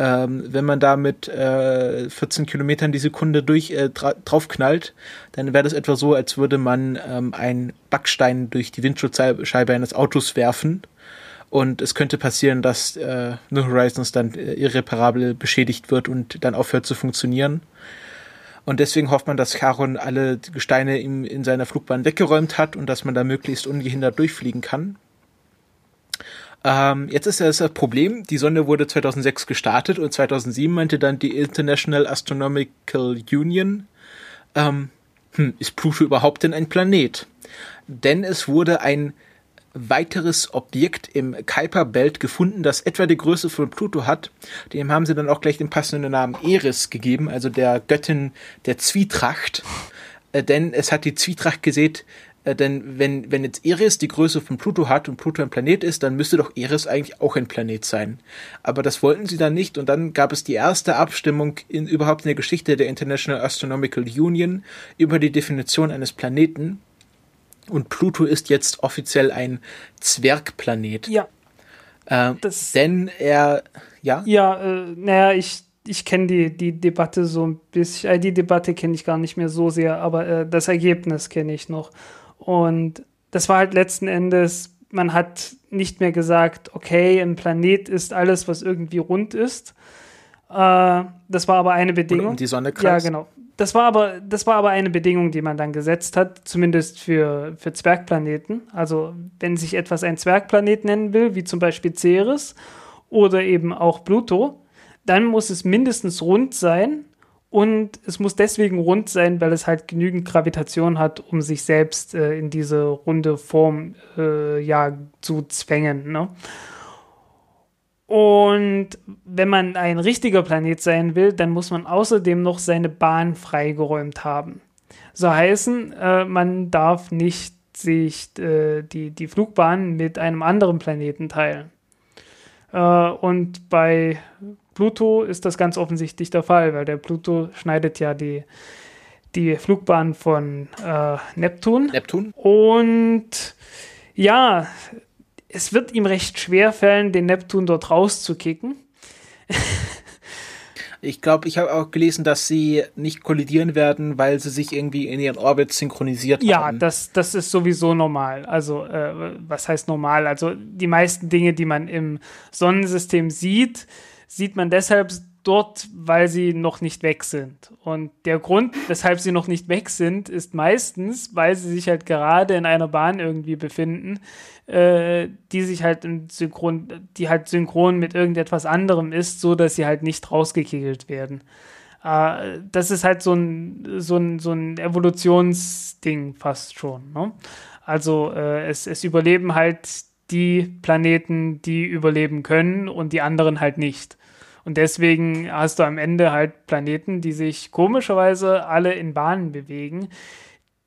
ähm, wenn man da mit äh, 14 Kilometern die Sekunde durch äh, draufknallt, dann wäre das etwa so, als würde man ähm, einen Backstein durch die Windschutzscheibe eines Autos werfen. Und es könnte passieren, dass äh, New Horizons dann äh, irreparabel beschädigt wird und dann aufhört zu funktionieren. Und deswegen hofft man, dass Charon alle Gesteine in, in seiner Flugbahn weggeräumt hat und dass man da möglichst ungehindert durchfliegen kann. Ähm, jetzt ist ja das Problem, die Sonde wurde 2006 gestartet und 2007 meinte dann die International Astronomical Union, ähm, hm, ist Pluto überhaupt denn ein Planet? Denn es wurde ein weiteres Objekt im Kuiper-Belt gefunden, das etwa die Größe von Pluto hat. Dem haben sie dann auch gleich den passenden Namen Eris gegeben, also der Göttin der Zwietracht. Äh, denn es hat die Zwietracht gesät, äh, denn wenn, wenn jetzt Eris die Größe von Pluto hat und Pluto ein Planet ist, dann müsste doch Eris eigentlich auch ein Planet sein. Aber das wollten sie dann nicht und dann gab es die erste Abstimmung in, überhaupt in der Geschichte der International Astronomical Union über die Definition eines Planeten. Und Pluto ist jetzt offiziell ein Zwergplanet. Ja. Äh, denn er, ja? Ja, äh, naja, ich ich kenne die, die Debatte so ein bisschen, äh, die Debatte kenne ich gar nicht mehr so sehr, aber äh, das Ergebnis kenne ich noch. Und das war halt letzten Endes, man hat nicht mehr gesagt, okay, ein Planet ist alles, was irgendwie rund ist, Äh, das war aber eine Bedingung. Und um die Sonne kreist. Ja, genau. Das war aber, das war aber eine Bedingung, die man dann gesetzt hat, zumindest für, für Zwergplaneten. Also wenn sich etwas ein Zwergplanet nennen will, wie zum Beispiel Ceres oder eben auch Pluto, dann muss es mindestens rund sein und es muss deswegen rund sein, weil es halt genügend Gravitation hat, um sich selbst äh, in diese runde Form äh, ja, zu zwängen. Ne? Und wenn man ein richtiger Planet sein will, dann muss man außerdem noch seine Bahn freigeräumt haben. So heißen, äh, man darf nicht sich äh, die, die Flugbahn mit einem anderen Planeten teilen. Äh, und bei Pluto ist das ganz offensichtlich der Fall, weil der Pluto schneidet ja die, die Flugbahn von äh, Neptun. Neptun. Und ja, es wird ihm recht schwer fallen, den Neptun dort rauszukicken. ich glaube, ich habe auch gelesen, dass sie nicht kollidieren werden, weil sie sich irgendwie in ihren Orbit synchronisiert ja, haben. Ja, das, das ist sowieso normal. Also, äh, was heißt normal? Also, die meisten Dinge, die man im Sonnensystem sieht, sieht man deshalb dort, weil sie noch nicht weg sind. Und der Grund, weshalb sie noch nicht weg sind, ist meistens, weil sie sich halt gerade in einer Bahn irgendwie befinden, äh, die sich halt synchron, die halt synchron mit irgendetwas anderem ist, so dass sie halt nicht rausgekickelt werden. Äh, das ist halt so ein, so ein, so ein Evolutionsding fast schon. Ne? Also äh, es, es überleben halt die Planeten, die überleben können und die anderen halt nicht. Und deswegen hast du am Ende halt Planeten, die sich komischerweise alle in Bahnen bewegen,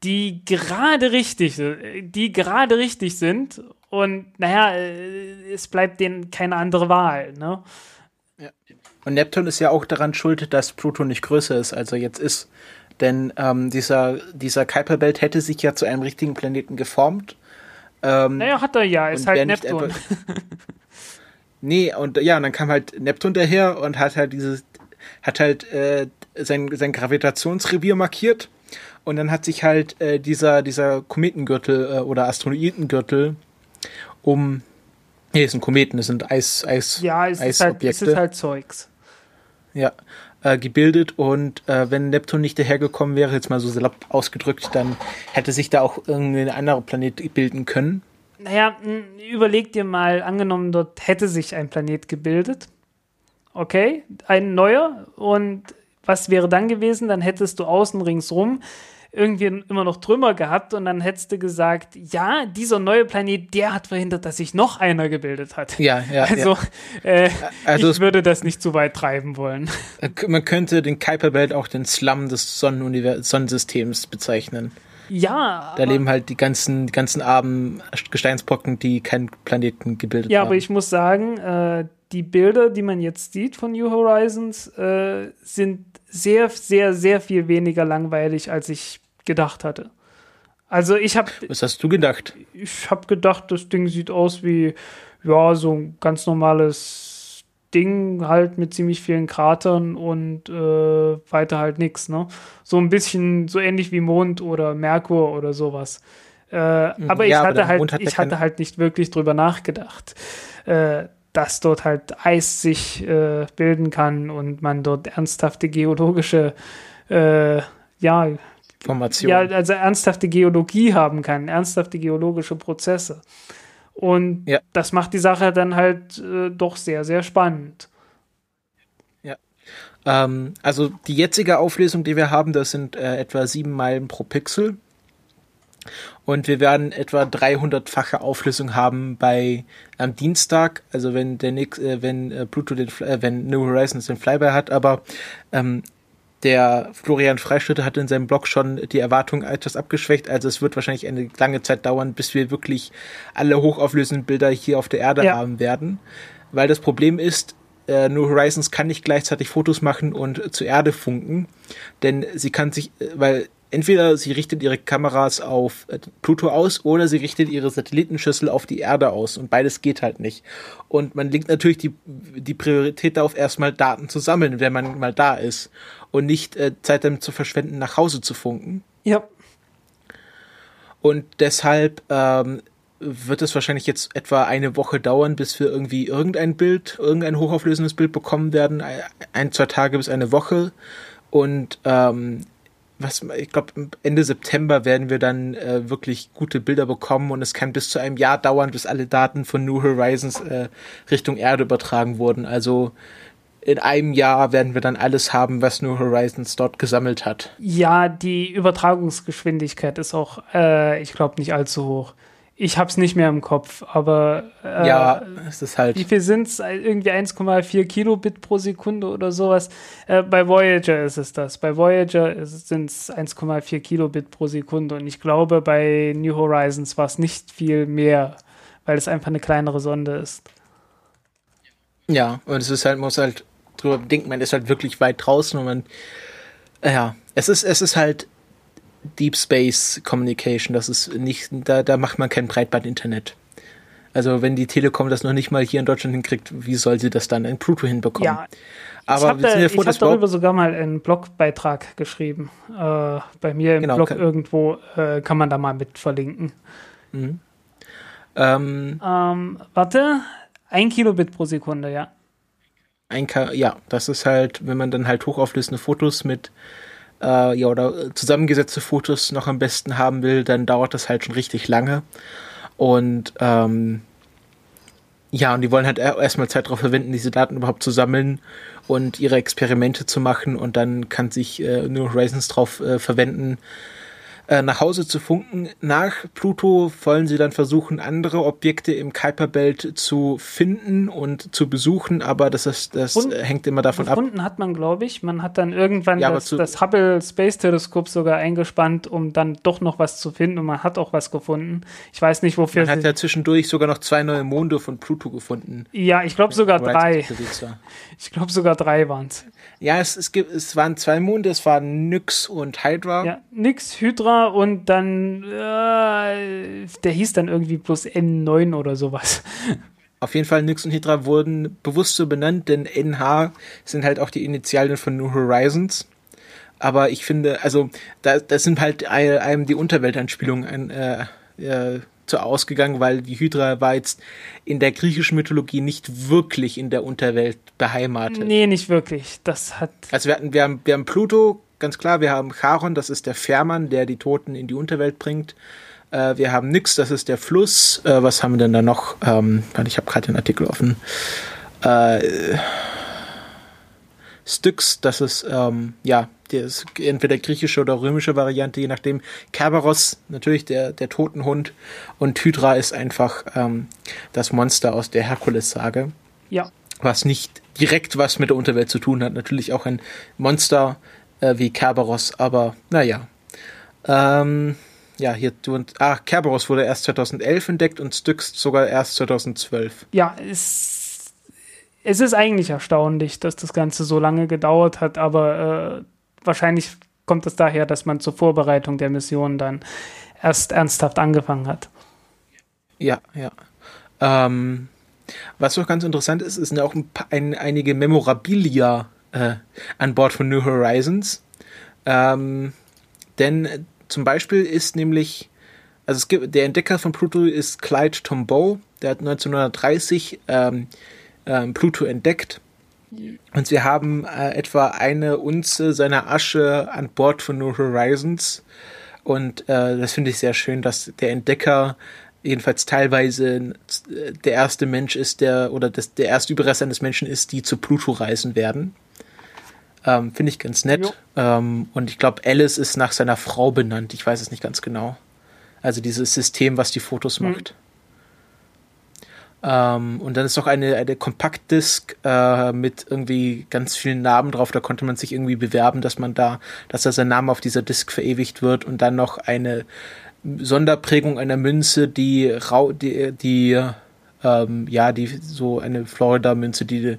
die gerade richtig, die gerade richtig sind. Und naja, äh, es bleibt denen keine andere Wahl. Ne? Ja. Und Neptun ist ja auch daran schuld, dass Pluto nicht größer ist, als er jetzt ist. Denn ähm, dieser, dieser Kuiperbelt hätte sich ja zu einem richtigen Planeten geformt. Ähm, naja, hat er ja, ist halt Neptun. Nee, und ja, und dann kam halt Neptun daher und hat halt dieses, hat halt äh, sein, sein Gravitationsrevier markiert. Und dann hat sich halt äh, dieser, dieser Kometengürtel äh, oder Asteroidengürtel um. Nee, es sind Kometen, es sind Eis, Eis, ja, es Ist halt, es ist halt Zeugs. Ja, äh, gebildet und äh, wenn Neptun nicht dahergekommen wäre, jetzt mal so salopp ausgedrückt, dann hätte sich da auch irgendwie ein anderer Planet bilden können. Naja, überleg dir mal, angenommen, dort hätte sich ein Planet gebildet. Okay, ein neuer. Und was wäre dann gewesen? Dann hättest du außen ringsrum irgendwie immer noch Trümmer gehabt und dann hättest du gesagt, ja, dieser neue Planet, der hat verhindert, dass sich noch einer gebildet hat. Ja, ja. Also, ja. Äh, also ich würde das nicht zu weit treiben wollen. Man könnte den Kuiperbelt auch den Slum des Sonnensystems bezeichnen. Ja. Da leben halt die ganzen, die ganzen armen Gesteinsbrocken, die keinen Planeten gebildet ja, haben. Ja, aber ich muss sagen, äh, die Bilder, die man jetzt sieht von New Horizons, äh, sind sehr, sehr, sehr viel weniger langweilig, als ich gedacht hatte. Also ich habe. Was hast du gedacht? Ich habe gedacht, das Ding sieht aus wie ja so ein ganz normales Ding halt mit ziemlich vielen Kratern und äh, weiter halt nichts, ne? So ein bisschen so ähnlich wie Mond oder Merkur oder sowas. Äh, mhm. aber ja, ich hatte halt, hat ich hatte halt nicht wirklich drüber nachgedacht, äh, dass dort halt Eis sich äh, bilden kann und man dort ernsthafte geologische, äh, ja, Formation. Ja, also ernsthafte Geologie haben kann, ernsthafte geologische Prozesse. Und ja. das macht die Sache dann halt äh, doch sehr, sehr spannend. Ja. Ähm, also die jetzige Auflösung, die wir haben, das sind äh, etwa sieben Meilen pro Pixel. Und wir werden etwa 300-fache Auflösung haben bei am Dienstag, also wenn der Nix, äh, wenn äh, Pluto den, äh, wenn New Horizons den Flyby hat, aber ähm, der Florian Freischütte hat in seinem Blog schon die Erwartung etwas abgeschwächt. Also es wird wahrscheinlich eine lange Zeit dauern, bis wir wirklich alle hochauflösenden Bilder hier auf der Erde ja. haben werden. Weil das Problem ist, äh, New Horizons kann nicht gleichzeitig Fotos machen und zur Erde funken, denn sie kann sich, äh, weil entweder sie richtet ihre Kameras auf äh, Pluto aus oder sie richtet ihre Satellitenschüssel auf die Erde aus und beides geht halt nicht. Und man legt natürlich die, die Priorität darauf, erstmal Daten zu sammeln, wenn man mal da ist und nicht äh, Zeit damit zu verschwenden, nach Hause zu funken. Ja. Und deshalb ähm, wird es wahrscheinlich jetzt etwa eine Woche dauern, bis wir irgendwie irgendein Bild, irgendein hochauflösendes Bild bekommen werden. Ein, zwei Tage bis eine Woche. Und ähm, was, ich glaube, Ende September werden wir dann äh, wirklich gute Bilder bekommen und es kann bis zu einem Jahr dauern, bis alle Daten von New Horizons äh, Richtung Erde übertragen wurden. Also in einem Jahr werden wir dann alles haben, was New Horizons dort gesammelt hat. Ja, die Übertragungsgeschwindigkeit ist auch, äh, ich glaube, nicht allzu hoch. Ich habe es nicht mehr im Kopf, aber äh, ja, es ist halt. Wie viel sind es? Irgendwie 1,4 Kilobit pro Sekunde oder sowas. Äh, bei Voyager ist es das. Bei Voyager sind es 1,4 Kilobit pro Sekunde und ich glaube, bei New Horizons war es nicht viel mehr, weil es einfach eine kleinere Sonde ist. Ja, und es ist halt, muss halt drüber denken, man ist halt wirklich weit draußen und man, ja, es ist, es ist halt Deep Space Communication, das ist nicht, da, da macht man kein Breitband-Internet. Also wenn die Telekom das noch nicht mal hier in Deutschland hinkriegt, wie soll sie das dann in Pluto hinbekommen? Ja, aber ich habe ja hab darüber sogar mal einen Blogbeitrag geschrieben. Äh, bei mir im genau, Blog irgendwo äh, kann man da mal mit verlinken. Mhm. Ähm, ähm, warte, ein Kilobit pro Sekunde, ja. Ein K ja, das ist halt, wenn man dann halt hochauflösende Fotos mit äh, ja, oder zusammengesetzte Fotos noch am besten haben will, dann dauert das halt schon richtig lange. Und ähm, ja, und die wollen halt erstmal Zeit darauf verwenden, diese Daten überhaupt zu sammeln und ihre Experimente zu machen und dann kann sich äh, New Horizons drauf äh, verwenden, äh, nach Hause zu funken. Nach Pluto wollen sie dann versuchen, andere Objekte im Kuiperbelt zu finden und zu besuchen, aber das, ist, das und hängt immer davon ab. Gefunden hat man, glaube ich. Man hat dann irgendwann ja, das, das, Hubble Space Teleskop sogar eingespannt, um dann doch noch was zu finden und man hat auch was gefunden. Ich weiß nicht, wofür. Man hat ja zwischendurch sogar noch zwei neue Monde von Pluto gefunden. Ja, ich glaube sogar drei. Ich glaube sogar drei waren es. Ja, es, es, gibt, es waren zwei Monde, es waren Nyx und Hydra. Ja, Nyx, Hydra und dann, äh, der hieß dann irgendwie plus N9 oder sowas. Auf jeden Fall, Nyx und Hydra wurden bewusst so benannt, denn NH sind halt auch die Initialen von New Horizons. Aber ich finde, also, da, das sind halt einem die Unterweltanspielungen äh, äh, zu ausgegangen, weil die Hydra war jetzt in der griechischen Mythologie nicht wirklich in der Unterwelt beheimatet. Nee, nicht wirklich. Das hat. Also wir hatten, wir haben, wir haben Pluto, ganz klar, wir haben Charon, das ist der Fährmann, der die Toten in die Unterwelt bringt. Äh, wir haben Nyx, das ist der Fluss. Äh, was haben wir denn da noch? Ähm, ich habe gerade den Artikel offen. Äh, Styx, das ist ähm, ja der ist entweder griechische oder römische Variante, je nachdem. Kerberos, natürlich der, der Totenhund. Und Hydra ist einfach ähm, das Monster aus der Herkules-Sage. Ja. Was nicht direkt was mit der Unterwelt zu tun hat. Natürlich auch ein Monster äh, wie Kerberos, aber naja. Ähm, ja, hier, du ah, Kerberos wurde erst 2011 entdeckt und Styx sogar erst 2012. Ja, es, es ist eigentlich erstaunlich, dass das Ganze so lange gedauert hat, aber äh, wahrscheinlich kommt es daher, dass man zur Vorbereitung der Mission dann erst ernsthaft angefangen hat. Ja, ja. Ähm, was auch ganz interessant ist, sind auch ein paar, ein, einige Memorabilia äh, an Bord von New Horizons. Ähm, denn zum Beispiel ist nämlich, also es gibt, der Entdecker von Pluto ist Clyde Tombaugh, der hat 1930 ähm, ähm, Pluto entdeckt und wir haben äh, etwa eine Unze seiner Asche an Bord von New Horizons. Und äh, das finde ich sehr schön, dass der Entdecker jedenfalls teilweise äh, der erste Mensch ist, der oder das, der erste Überrest eines Menschen ist, die zu Pluto reisen werden. Ähm, finde ich ganz nett. Ähm, und ich glaube, Alice ist nach seiner Frau benannt. Ich weiß es nicht ganz genau. Also dieses System, was die Fotos mhm. macht. Ähm, und dann ist noch eine, eine Kompaktdisk äh, mit irgendwie ganz vielen Namen drauf. Da konnte man sich irgendwie bewerben, dass man da, dass da sein Name auf dieser Disk verewigt wird und dann noch eine Sonderprägung einer Münze, die, die, die ähm, ja, die so eine Florida-Münze, die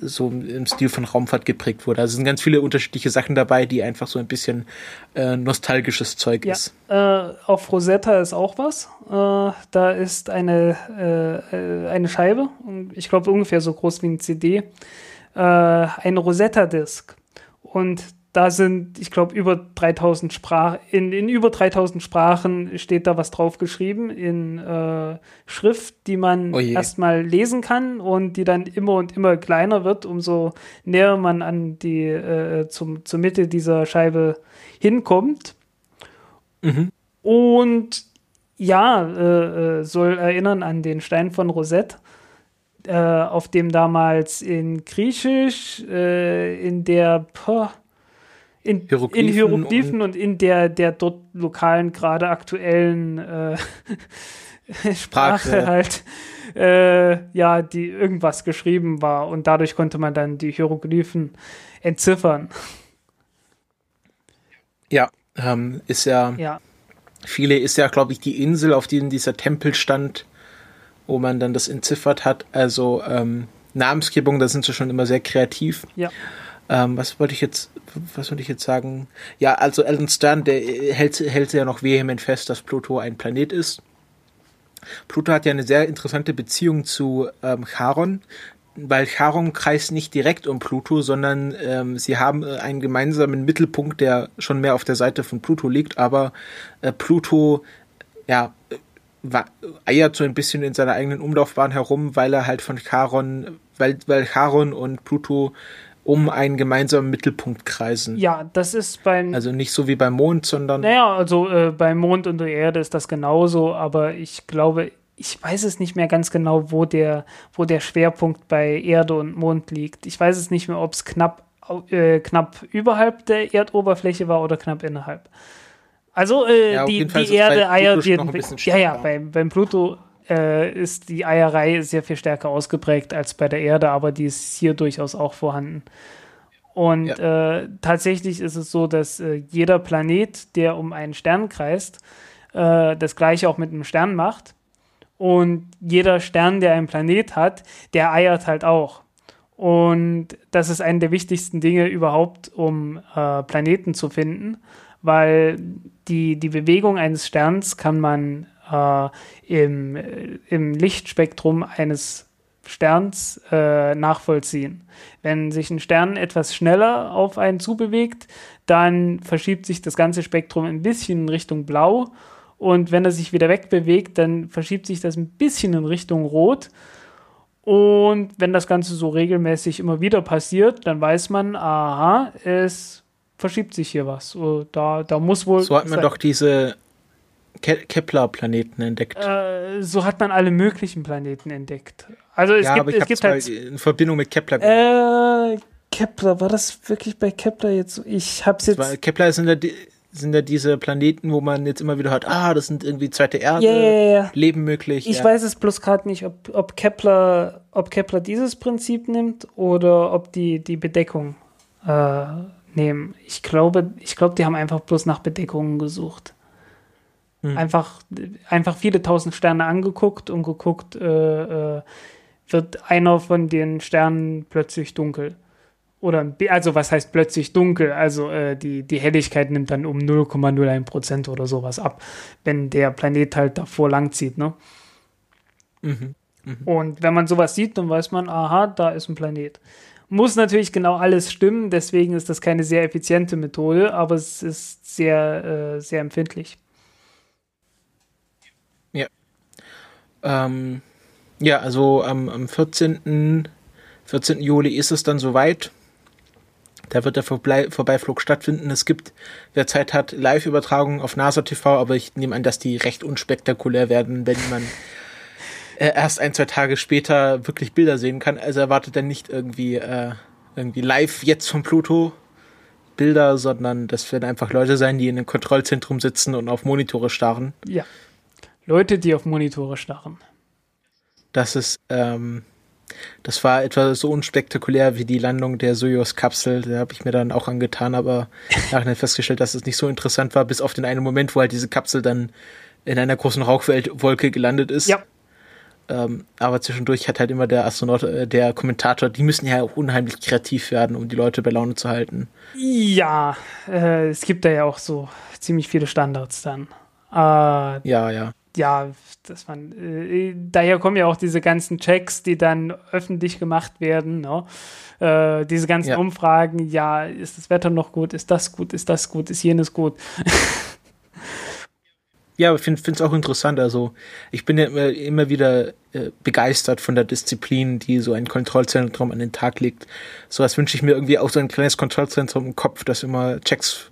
so im Stil von Raumfahrt geprägt wurde. Also sind ganz viele unterschiedliche Sachen dabei, die einfach so ein bisschen äh, nostalgisches Zeug ja, ist. Äh, auf Rosetta ist auch was. Äh, da ist eine, äh, eine Scheibe, ich glaube ungefähr so groß wie ein CD, äh, eine Rosetta-Disk. Und da sind, ich glaube, über 3000 Sprachen, in, in über 3000 Sprachen steht da was drauf geschrieben in äh, Schrift, die man oh erstmal lesen kann und die dann immer und immer kleiner wird, umso näher man an die, äh, zum, zur Mitte dieser Scheibe hinkommt. Mhm. Und ja, äh, äh soll erinnern an den Stein von Rosette. Äh, auf dem damals in Griechisch, äh, in der, boah, in Hieroglyphen, in Hieroglyphen und, und, in der, der dort lokalen, gerade aktuellen äh, Sprache, Sprache halt, äh, ja, die irgendwas geschrieben war und dadurch konnte man dann die Hieroglyphen entziffern. Ja, ähm, ist ja, ja. Viele ist ja, glaube ich, die Insel, auf der dieser Tempel stand, wo man dann das entziffert hat. Also ähm, Namensgebung, da sind sie schon immer sehr kreativ. Ja. Ähm, was wollte ich jetzt, was wollte ich jetzt sagen? Ja, also Alan Stern, der hält, hält ja noch vehement fest, dass Pluto ein Planet ist. Pluto hat ja eine sehr interessante Beziehung zu ähm, Charon, weil Charon kreist nicht direkt um Pluto, sondern ähm, sie haben äh, einen gemeinsamen Mittelpunkt, der schon mehr auf der Seite von Pluto liegt, aber äh, Pluto, ja, eiert so ein bisschen in seiner eigenen Umlaufbahn herum, weil er halt von Charon, weil, weil Charon und Pluto um einen gemeinsamen Mittelpunkt kreisen. Ja, das ist beim. Also nicht so wie beim Mond, sondern. Naja, also äh, beim Mond und der Erde ist das genauso, aber ich glaube, ich weiß es nicht mehr ganz genau, wo der, wo der Schwerpunkt bei Erde und Mond liegt. Ich weiß es nicht mehr, ob es knapp, äh, knapp überhalb der Erdoberfläche war oder knapp innerhalb. Also äh, ja, die, die Erde eiert jeden. Ja, ja, beim, beim Pluto äh, ist die Eierei sehr viel stärker ausgeprägt als bei der Erde, aber die ist hier durchaus auch vorhanden. Und ja. äh, tatsächlich ist es so, dass äh, jeder Planet, der um einen Stern kreist, äh, das gleiche auch mit einem Stern macht. Und jeder Stern, der einen Planet hat, der eiert halt auch. Und das ist eine der wichtigsten Dinge überhaupt, um äh, Planeten zu finden, weil die, die Bewegung eines Sterns kann man äh, im, im Lichtspektrum eines Sterns äh, nachvollziehen. Wenn sich ein Stern etwas schneller auf einen zubewegt, dann verschiebt sich das ganze Spektrum ein bisschen in Richtung Blau. Und wenn er sich wieder wegbewegt, dann verschiebt sich das ein bisschen in Richtung Rot. Und wenn das Ganze so regelmäßig immer wieder passiert, dann weiß man, aha, es verschiebt sich hier was. Da, da muss wohl. So hat man doch diese Ke Kepler-Planeten entdeckt. Äh, so hat man alle möglichen Planeten entdeckt. Also es ja, gibt, aber ich es gibt halt in Verbindung mit Kepler. Äh, Kepler, war das wirklich bei Kepler jetzt? Ich hab's jetzt. War, Kepler sind ja, sind ja diese Planeten, wo man jetzt immer wieder hört, ah, das sind irgendwie zweite Erde, yeah, yeah, yeah. Leben möglich. Ich ja. weiß es bloß gerade nicht, ob, ob, Kepler, ob Kepler dieses Prinzip nimmt oder ob die die Bedeckung äh, nehmen. Ich glaube, ich glaube, die haben einfach bloß nach Bedeckungen gesucht. Hm. Einfach, einfach viele tausend Sterne angeguckt und geguckt, äh, äh, wird einer von den Sternen plötzlich dunkel. Oder, also was heißt plötzlich dunkel? Also äh, die, die Helligkeit nimmt dann um 0,01 Prozent oder sowas ab, wenn der Planet halt davor langzieht, ne? Mhm. Mhm. Und wenn man sowas sieht, dann weiß man, aha, da ist ein Planet. Muss natürlich genau alles stimmen, deswegen ist das keine sehr effiziente Methode, aber es ist sehr, äh, sehr empfindlich. Ähm, ja, also am, am 14. 14. Juli ist es dann soweit. Da wird der Vorblei Vorbeiflug stattfinden. Es gibt, wer Zeit hat, Live-Übertragungen auf NASA TV, aber ich nehme an, dass die recht unspektakulär werden, wenn man äh, erst ein, zwei Tage später wirklich Bilder sehen kann. Also erwartet er nicht irgendwie, äh, irgendwie live jetzt vom Pluto Bilder, sondern das werden einfach Leute sein, die in einem Kontrollzentrum sitzen und auf Monitore starren. Ja. Leute, die auf Monitore starren. Das ist, ähm, das war etwa so unspektakulär wie die Landung der Soyuz-Kapsel. Da habe ich mir dann auch angetan, aber nachher festgestellt, dass es nicht so interessant war, bis auf den einen Moment, wo halt diese Kapsel dann in einer großen Rauchwolke gelandet ist. Ja. Ähm, aber zwischendurch hat halt immer der Astronaut, äh, der Kommentator, die müssen ja auch unheimlich kreativ werden, um die Leute bei Laune zu halten. Ja, äh, es gibt da ja auch so ziemlich viele Standards dann. Äh, ja, ja ja, das waren, äh, daher kommen ja auch diese ganzen Checks, die dann öffentlich gemacht werden, ne? äh, diese ganzen ja. Umfragen, ja, ist das Wetter noch gut, ist das gut, ist das gut, ist jenes gut. ja, aber ich finde es auch interessant, also ich bin ja immer, immer wieder äh, begeistert von der Disziplin, die so ein Kontrollzentrum an den Tag legt. So was wünsche ich mir irgendwie auch so ein kleines Kontrollzentrum im Kopf, das immer Checks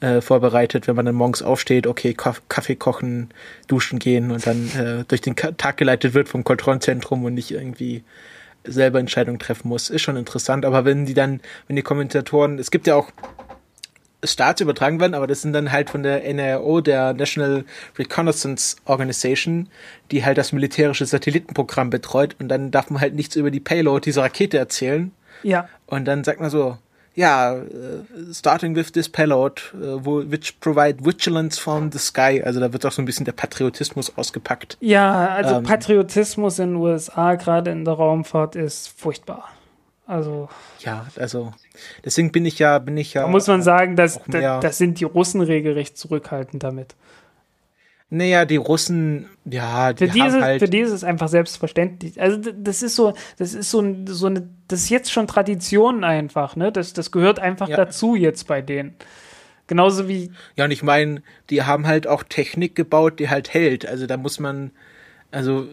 äh, vorbereitet, wenn man dann morgens aufsteht, okay, Kaffee kochen, duschen gehen und dann äh, durch den Tag geleitet wird vom Kontrollzentrum und nicht irgendwie selber Entscheidungen treffen muss. Ist schon interessant, aber wenn die dann, wenn die Kommentatoren, es gibt ja auch Starts übertragen werden, aber das sind dann halt von der NRO, der National Reconnaissance Organization, die halt das militärische Satellitenprogramm betreut und dann darf man halt nichts über die Payload dieser Rakete erzählen. Ja. Und dann sagt man so, ja, uh, starting with this payload, uh, which provide vigilance from the sky. Also da wird auch so ein bisschen der Patriotismus ausgepackt. Ja, also ähm, Patriotismus in den USA, gerade in der Raumfahrt, ist furchtbar. Also. Ja, also deswegen bin ich ja, bin ich ja. Da muss man sagen, dass das, das sind die Russen regelrecht zurückhaltend damit. Naja, die Russen, ja, die für diese, haben halt. Für die ist es einfach selbstverständlich. Also das ist so, das ist so, so eine, das ist jetzt schon Tradition einfach, ne? Das, das gehört einfach ja. dazu jetzt bei denen. Genauso wie. Ja, und ich meine, die haben halt auch Technik gebaut, die halt hält. Also da muss man, also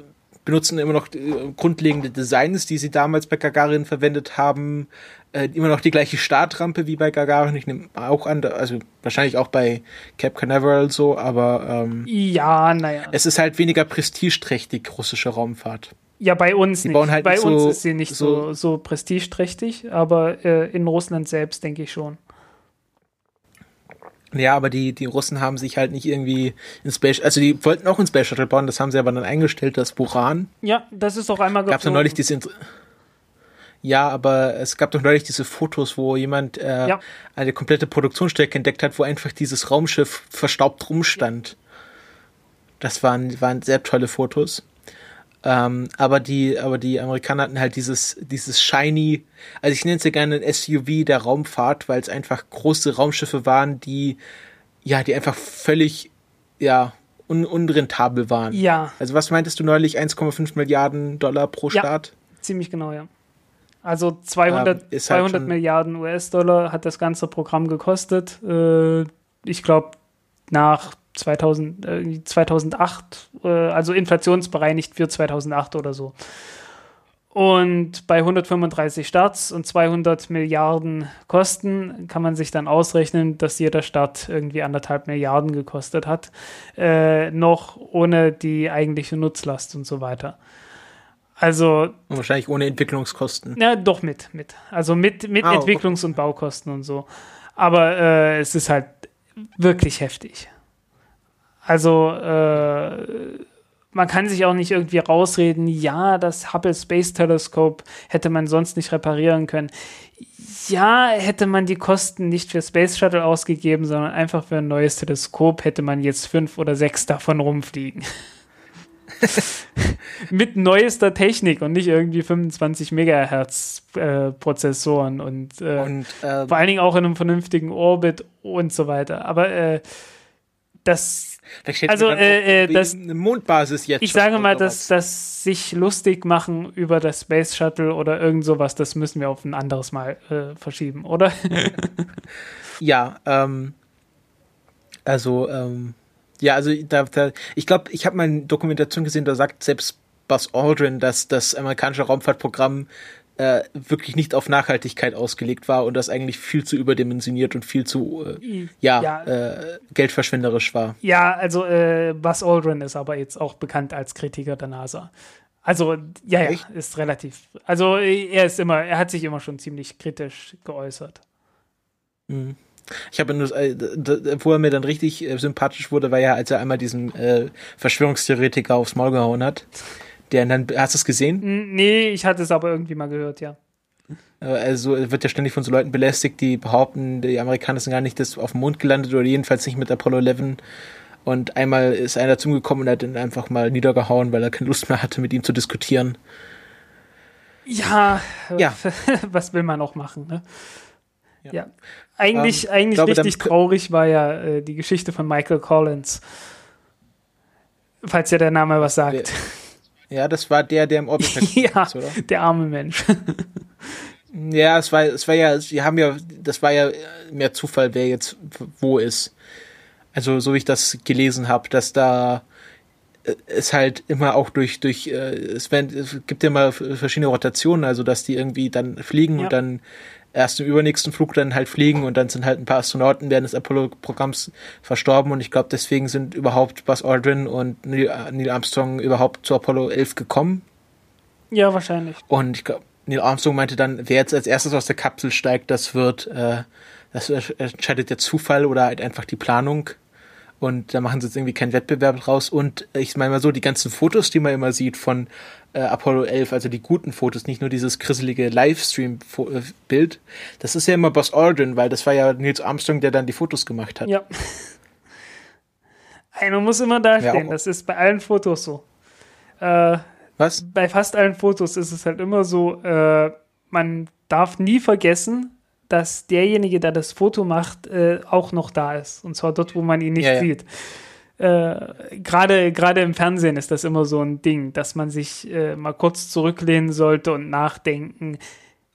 benutzen immer noch äh, grundlegende Designs, die sie damals bei Gagarin verwendet haben. Äh, immer noch die gleiche Startrampe wie bei Gagarin. Ich nehme auch an, also wahrscheinlich auch bei Cap Canaveral so, aber ähm, ja, naja. Es ist halt weniger prestigeträchtig, russische Raumfahrt. Ja, bei uns die nicht. Halt bei nicht uns so, ist sie nicht so, so, so prestigeträchtig, aber äh, in Russland selbst denke ich schon. Ja, aber die, die Russen haben sich halt nicht irgendwie in Space, also die wollten auch ein Space Shuttle bauen, das haben sie aber dann eingestellt, das Buran. Ja, das ist doch einmal Gab es neulich diese, ja, aber es gab doch neulich diese Fotos, wo jemand äh, ja. eine komplette Produktionsstrecke entdeckt hat, wo einfach dieses Raumschiff verstaubt rumstand. Das waren, waren sehr tolle Fotos. Ähm, aber die, aber die Amerikaner hatten halt dieses, dieses shiny, also ich nenne es ja gerne ein SUV der Raumfahrt, weil es einfach große Raumschiffe waren, die, ja, die einfach völlig, ja, un unrentabel waren. Ja. Also was meintest du neulich? 1,5 Milliarden Dollar pro Start? Ja, ziemlich genau, ja. Also 200, ähm, 200 halt Milliarden US-Dollar hat das ganze Programm gekostet. Äh, ich glaube, nach 2000, äh, 2008, äh, also inflationsbereinigt für 2008 oder so. Und bei 135 Starts und 200 Milliarden Kosten kann man sich dann ausrechnen, dass jeder Start irgendwie anderthalb Milliarden gekostet hat, äh, noch ohne die eigentliche Nutzlast und so weiter. Also. Und wahrscheinlich ohne Entwicklungskosten. Ja, doch mit, mit. Also mit, mit ah, Entwicklungs- okay. und Baukosten und so. Aber äh, es ist halt wirklich heftig. Also äh, man kann sich auch nicht irgendwie rausreden, ja, das Hubble Space Telescope hätte man sonst nicht reparieren können. Ja, hätte man die Kosten nicht für Space Shuttle ausgegeben, sondern einfach für ein neues Teleskop, hätte man jetzt fünf oder sechs davon rumfliegen. Mit neuester Technik und nicht irgendwie 25 Megahertz äh, Prozessoren und, äh, und äh, vor allen Dingen auch in einem vernünftigen Orbit und so weiter. Aber äh, das also äh, äh, das eine Mondbasis jetzt. Ich sage mal, dass das sich lustig machen über das Space Shuttle oder irgend sowas, das müssen wir auf ein anderes Mal äh, verschieben, oder? ja, ähm, also ähm, ja, also da, da ich glaube, ich habe mal eine Dokumentation gesehen, da sagt selbst Buzz Aldrin, dass das amerikanische Raumfahrtprogramm äh, wirklich nicht auf Nachhaltigkeit ausgelegt war und das eigentlich viel zu überdimensioniert und viel zu äh, ja, ja. Äh, geldverschwenderisch war. Ja, also äh, Buzz Aldrin ist aber jetzt auch bekannt als Kritiker der NASA. Also ja, ja, Echt? ist relativ. Also er ist immer, er hat sich immer schon ziemlich kritisch geäußert. Mhm. Ich habe nur, äh, wo er mir dann richtig äh, sympathisch wurde, war ja, als er einmal diesen äh, Verschwörungstheoretiker aufs Maul gehauen hat. Der dann, hast du es gesehen? Nee, ich hatte es aber irgendwie mal gehört, ja. Äh, also wird ja ständig von so Leuten belästigt, die behaupten, die Amerikaner sind gar nicht das auf dem Mond gelandet oder jedenfalls nicht mit Apollo 11. Und einmal ist einer zu ihm gekommen und hat ihn einfach mal niedergehauen, weil er keine Lust mehr hatte, mit ihm zu diskutieren. Ja, ja. was will man auch machen, ne? Ja. ja. Eigentlich, ähm, eigentlich glaube, richtig traurig war ja äh, die Geschichte von Michael Collins Falls ja der Name was sagt. Ja, das war der, der im Orbit ja, ist, oder? der arme Mensch. ja, es war, es war ja, sie haben ja, das war ja mehr Zufall, wer jetzt wo ist. Also, so wie ich das gelesen habe, dass da äh, es halt immer auch durch, durch, äh, es, werden, es gibt ja immer verschiedene Rotationen, also dass die irgendwie dann fliegen ja. und dann erst im übernächsten Flug dann halt fliegen und dann sind halt ein paar Astronauten während des Apollo-Programms verstorben und ich glaube, deswegen sind überhaupt Buzz Aldrin und Neil, Neil, Armstrong überhaupt zu Apollo 11 gekommen. Ja, wahrscheinlich. Und ich glaube, Neil Armstrong meinte dann, wer jetzt als erstes aus der Kapsel steigt, das wird, äh, das entscheidet der Zufall oder halt einfach die Planung. Und da machen sie jetzt irgendwie keinen Wettbewerb draus. Und ich meine mal so, die ganzen Fotos, die man immer sieht von äh, Apollo 11, also die guten Fotos, nicht nur dieses krisselige Livestream-Bild, das ist ja immer Boss Aldrin, weil das war ja Nils Armstrong, der dann die Fotos gemacht hat. Ja. Einer muss immer dastehen, ja, das ist bei allen Fotos so. Äh, Was? Bei fast allen Fotos ist es halt immer so, äh, man darf nie vergessen, dass derjenige, der das Foto macht, äh, auch noch da ist. Und zwar dort, wo man ihn nicht ja, sieht. Äh, Gerade gerade im Fernsehen ist das immer so ein Ding, dass man sich äh, mal kurz zurücklehnen sollte und nachdenken.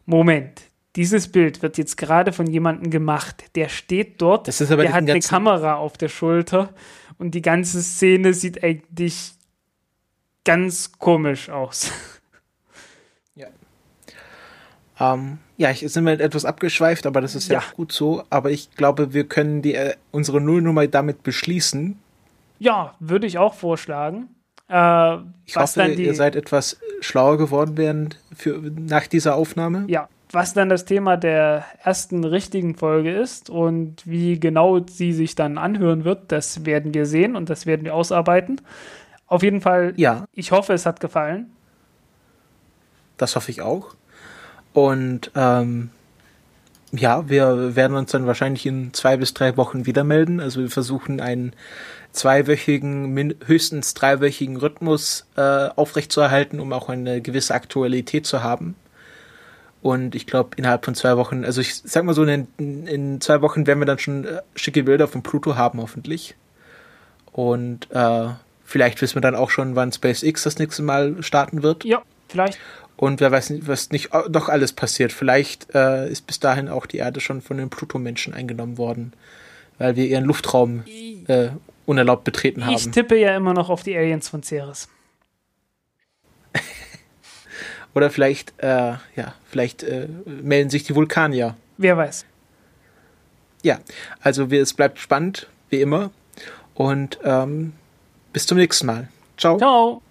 Moment, dieses Bild wird jetzt gerade von jemandem gemacht, der steht dort, der hat eine Kamera auf der Schulter und die ganze Szene sieht eigentlich ganz komisch aus. Ja. Ähm, ja, ich sind wir etwas abgeschweift, aber das ist ja, ja gut so. Aber ich glaube, wir können die, äh, unsere Nullnummer damit beschließen. Ja, würde ich auch vorschlagen. Äh, ich hoffe, ihr seid etwas schlauer geworden während für, nach dieser Aufnahme. Ja, was dann das Thema der ersten richtigen Folge ist und wie genau sie sich dann anhören wird, das werden wir sehen und das werden wir ausarbeiten. Auf jeden Fall, ja. ich hoffe, es hat gefallen. Das hoffe ich auch. Und ähm, ja, wir werden uns dann wahrscheinlich in zwei bis drei Wochen wieder melden. Also wir versuchen einen zweiwöchigen, höchstens dreiwöchigen Rhythmus äh, aufrechtzuerhalten, um auch eine gewisse Aktualität zu haben. Und ich glaube, innerhalb von zwei Wochen, also ich sag mal so, in, in zwei Wochen werden wir dann schon äh, schicke Bilder von Pluto haben, hoffentlich. Und äh, vielleicht wissen wir dann auch schon, wann SpaceX das nächste Mal starten wird. Ja, vielleicht. Und wer weiß nicht, was nicht doch alles passiert. Vielleicht äh, ist bis dahin auch die Erde schon von den Pluto-Menschen eingenommen worden, weil wir ihren Luftraum äh, unerlaubt betreten haben. Ich tippe ja immer noch auf die Aliens von Ceres. Oder vielleicht, äh, ja, vielleicht äh, melden sich die Vulkanier. Wer weiß. Ja, also wir, es bleibt spannend, wie immer. Und ähm, bis zum nächsten Mal. Ciao. Ciao.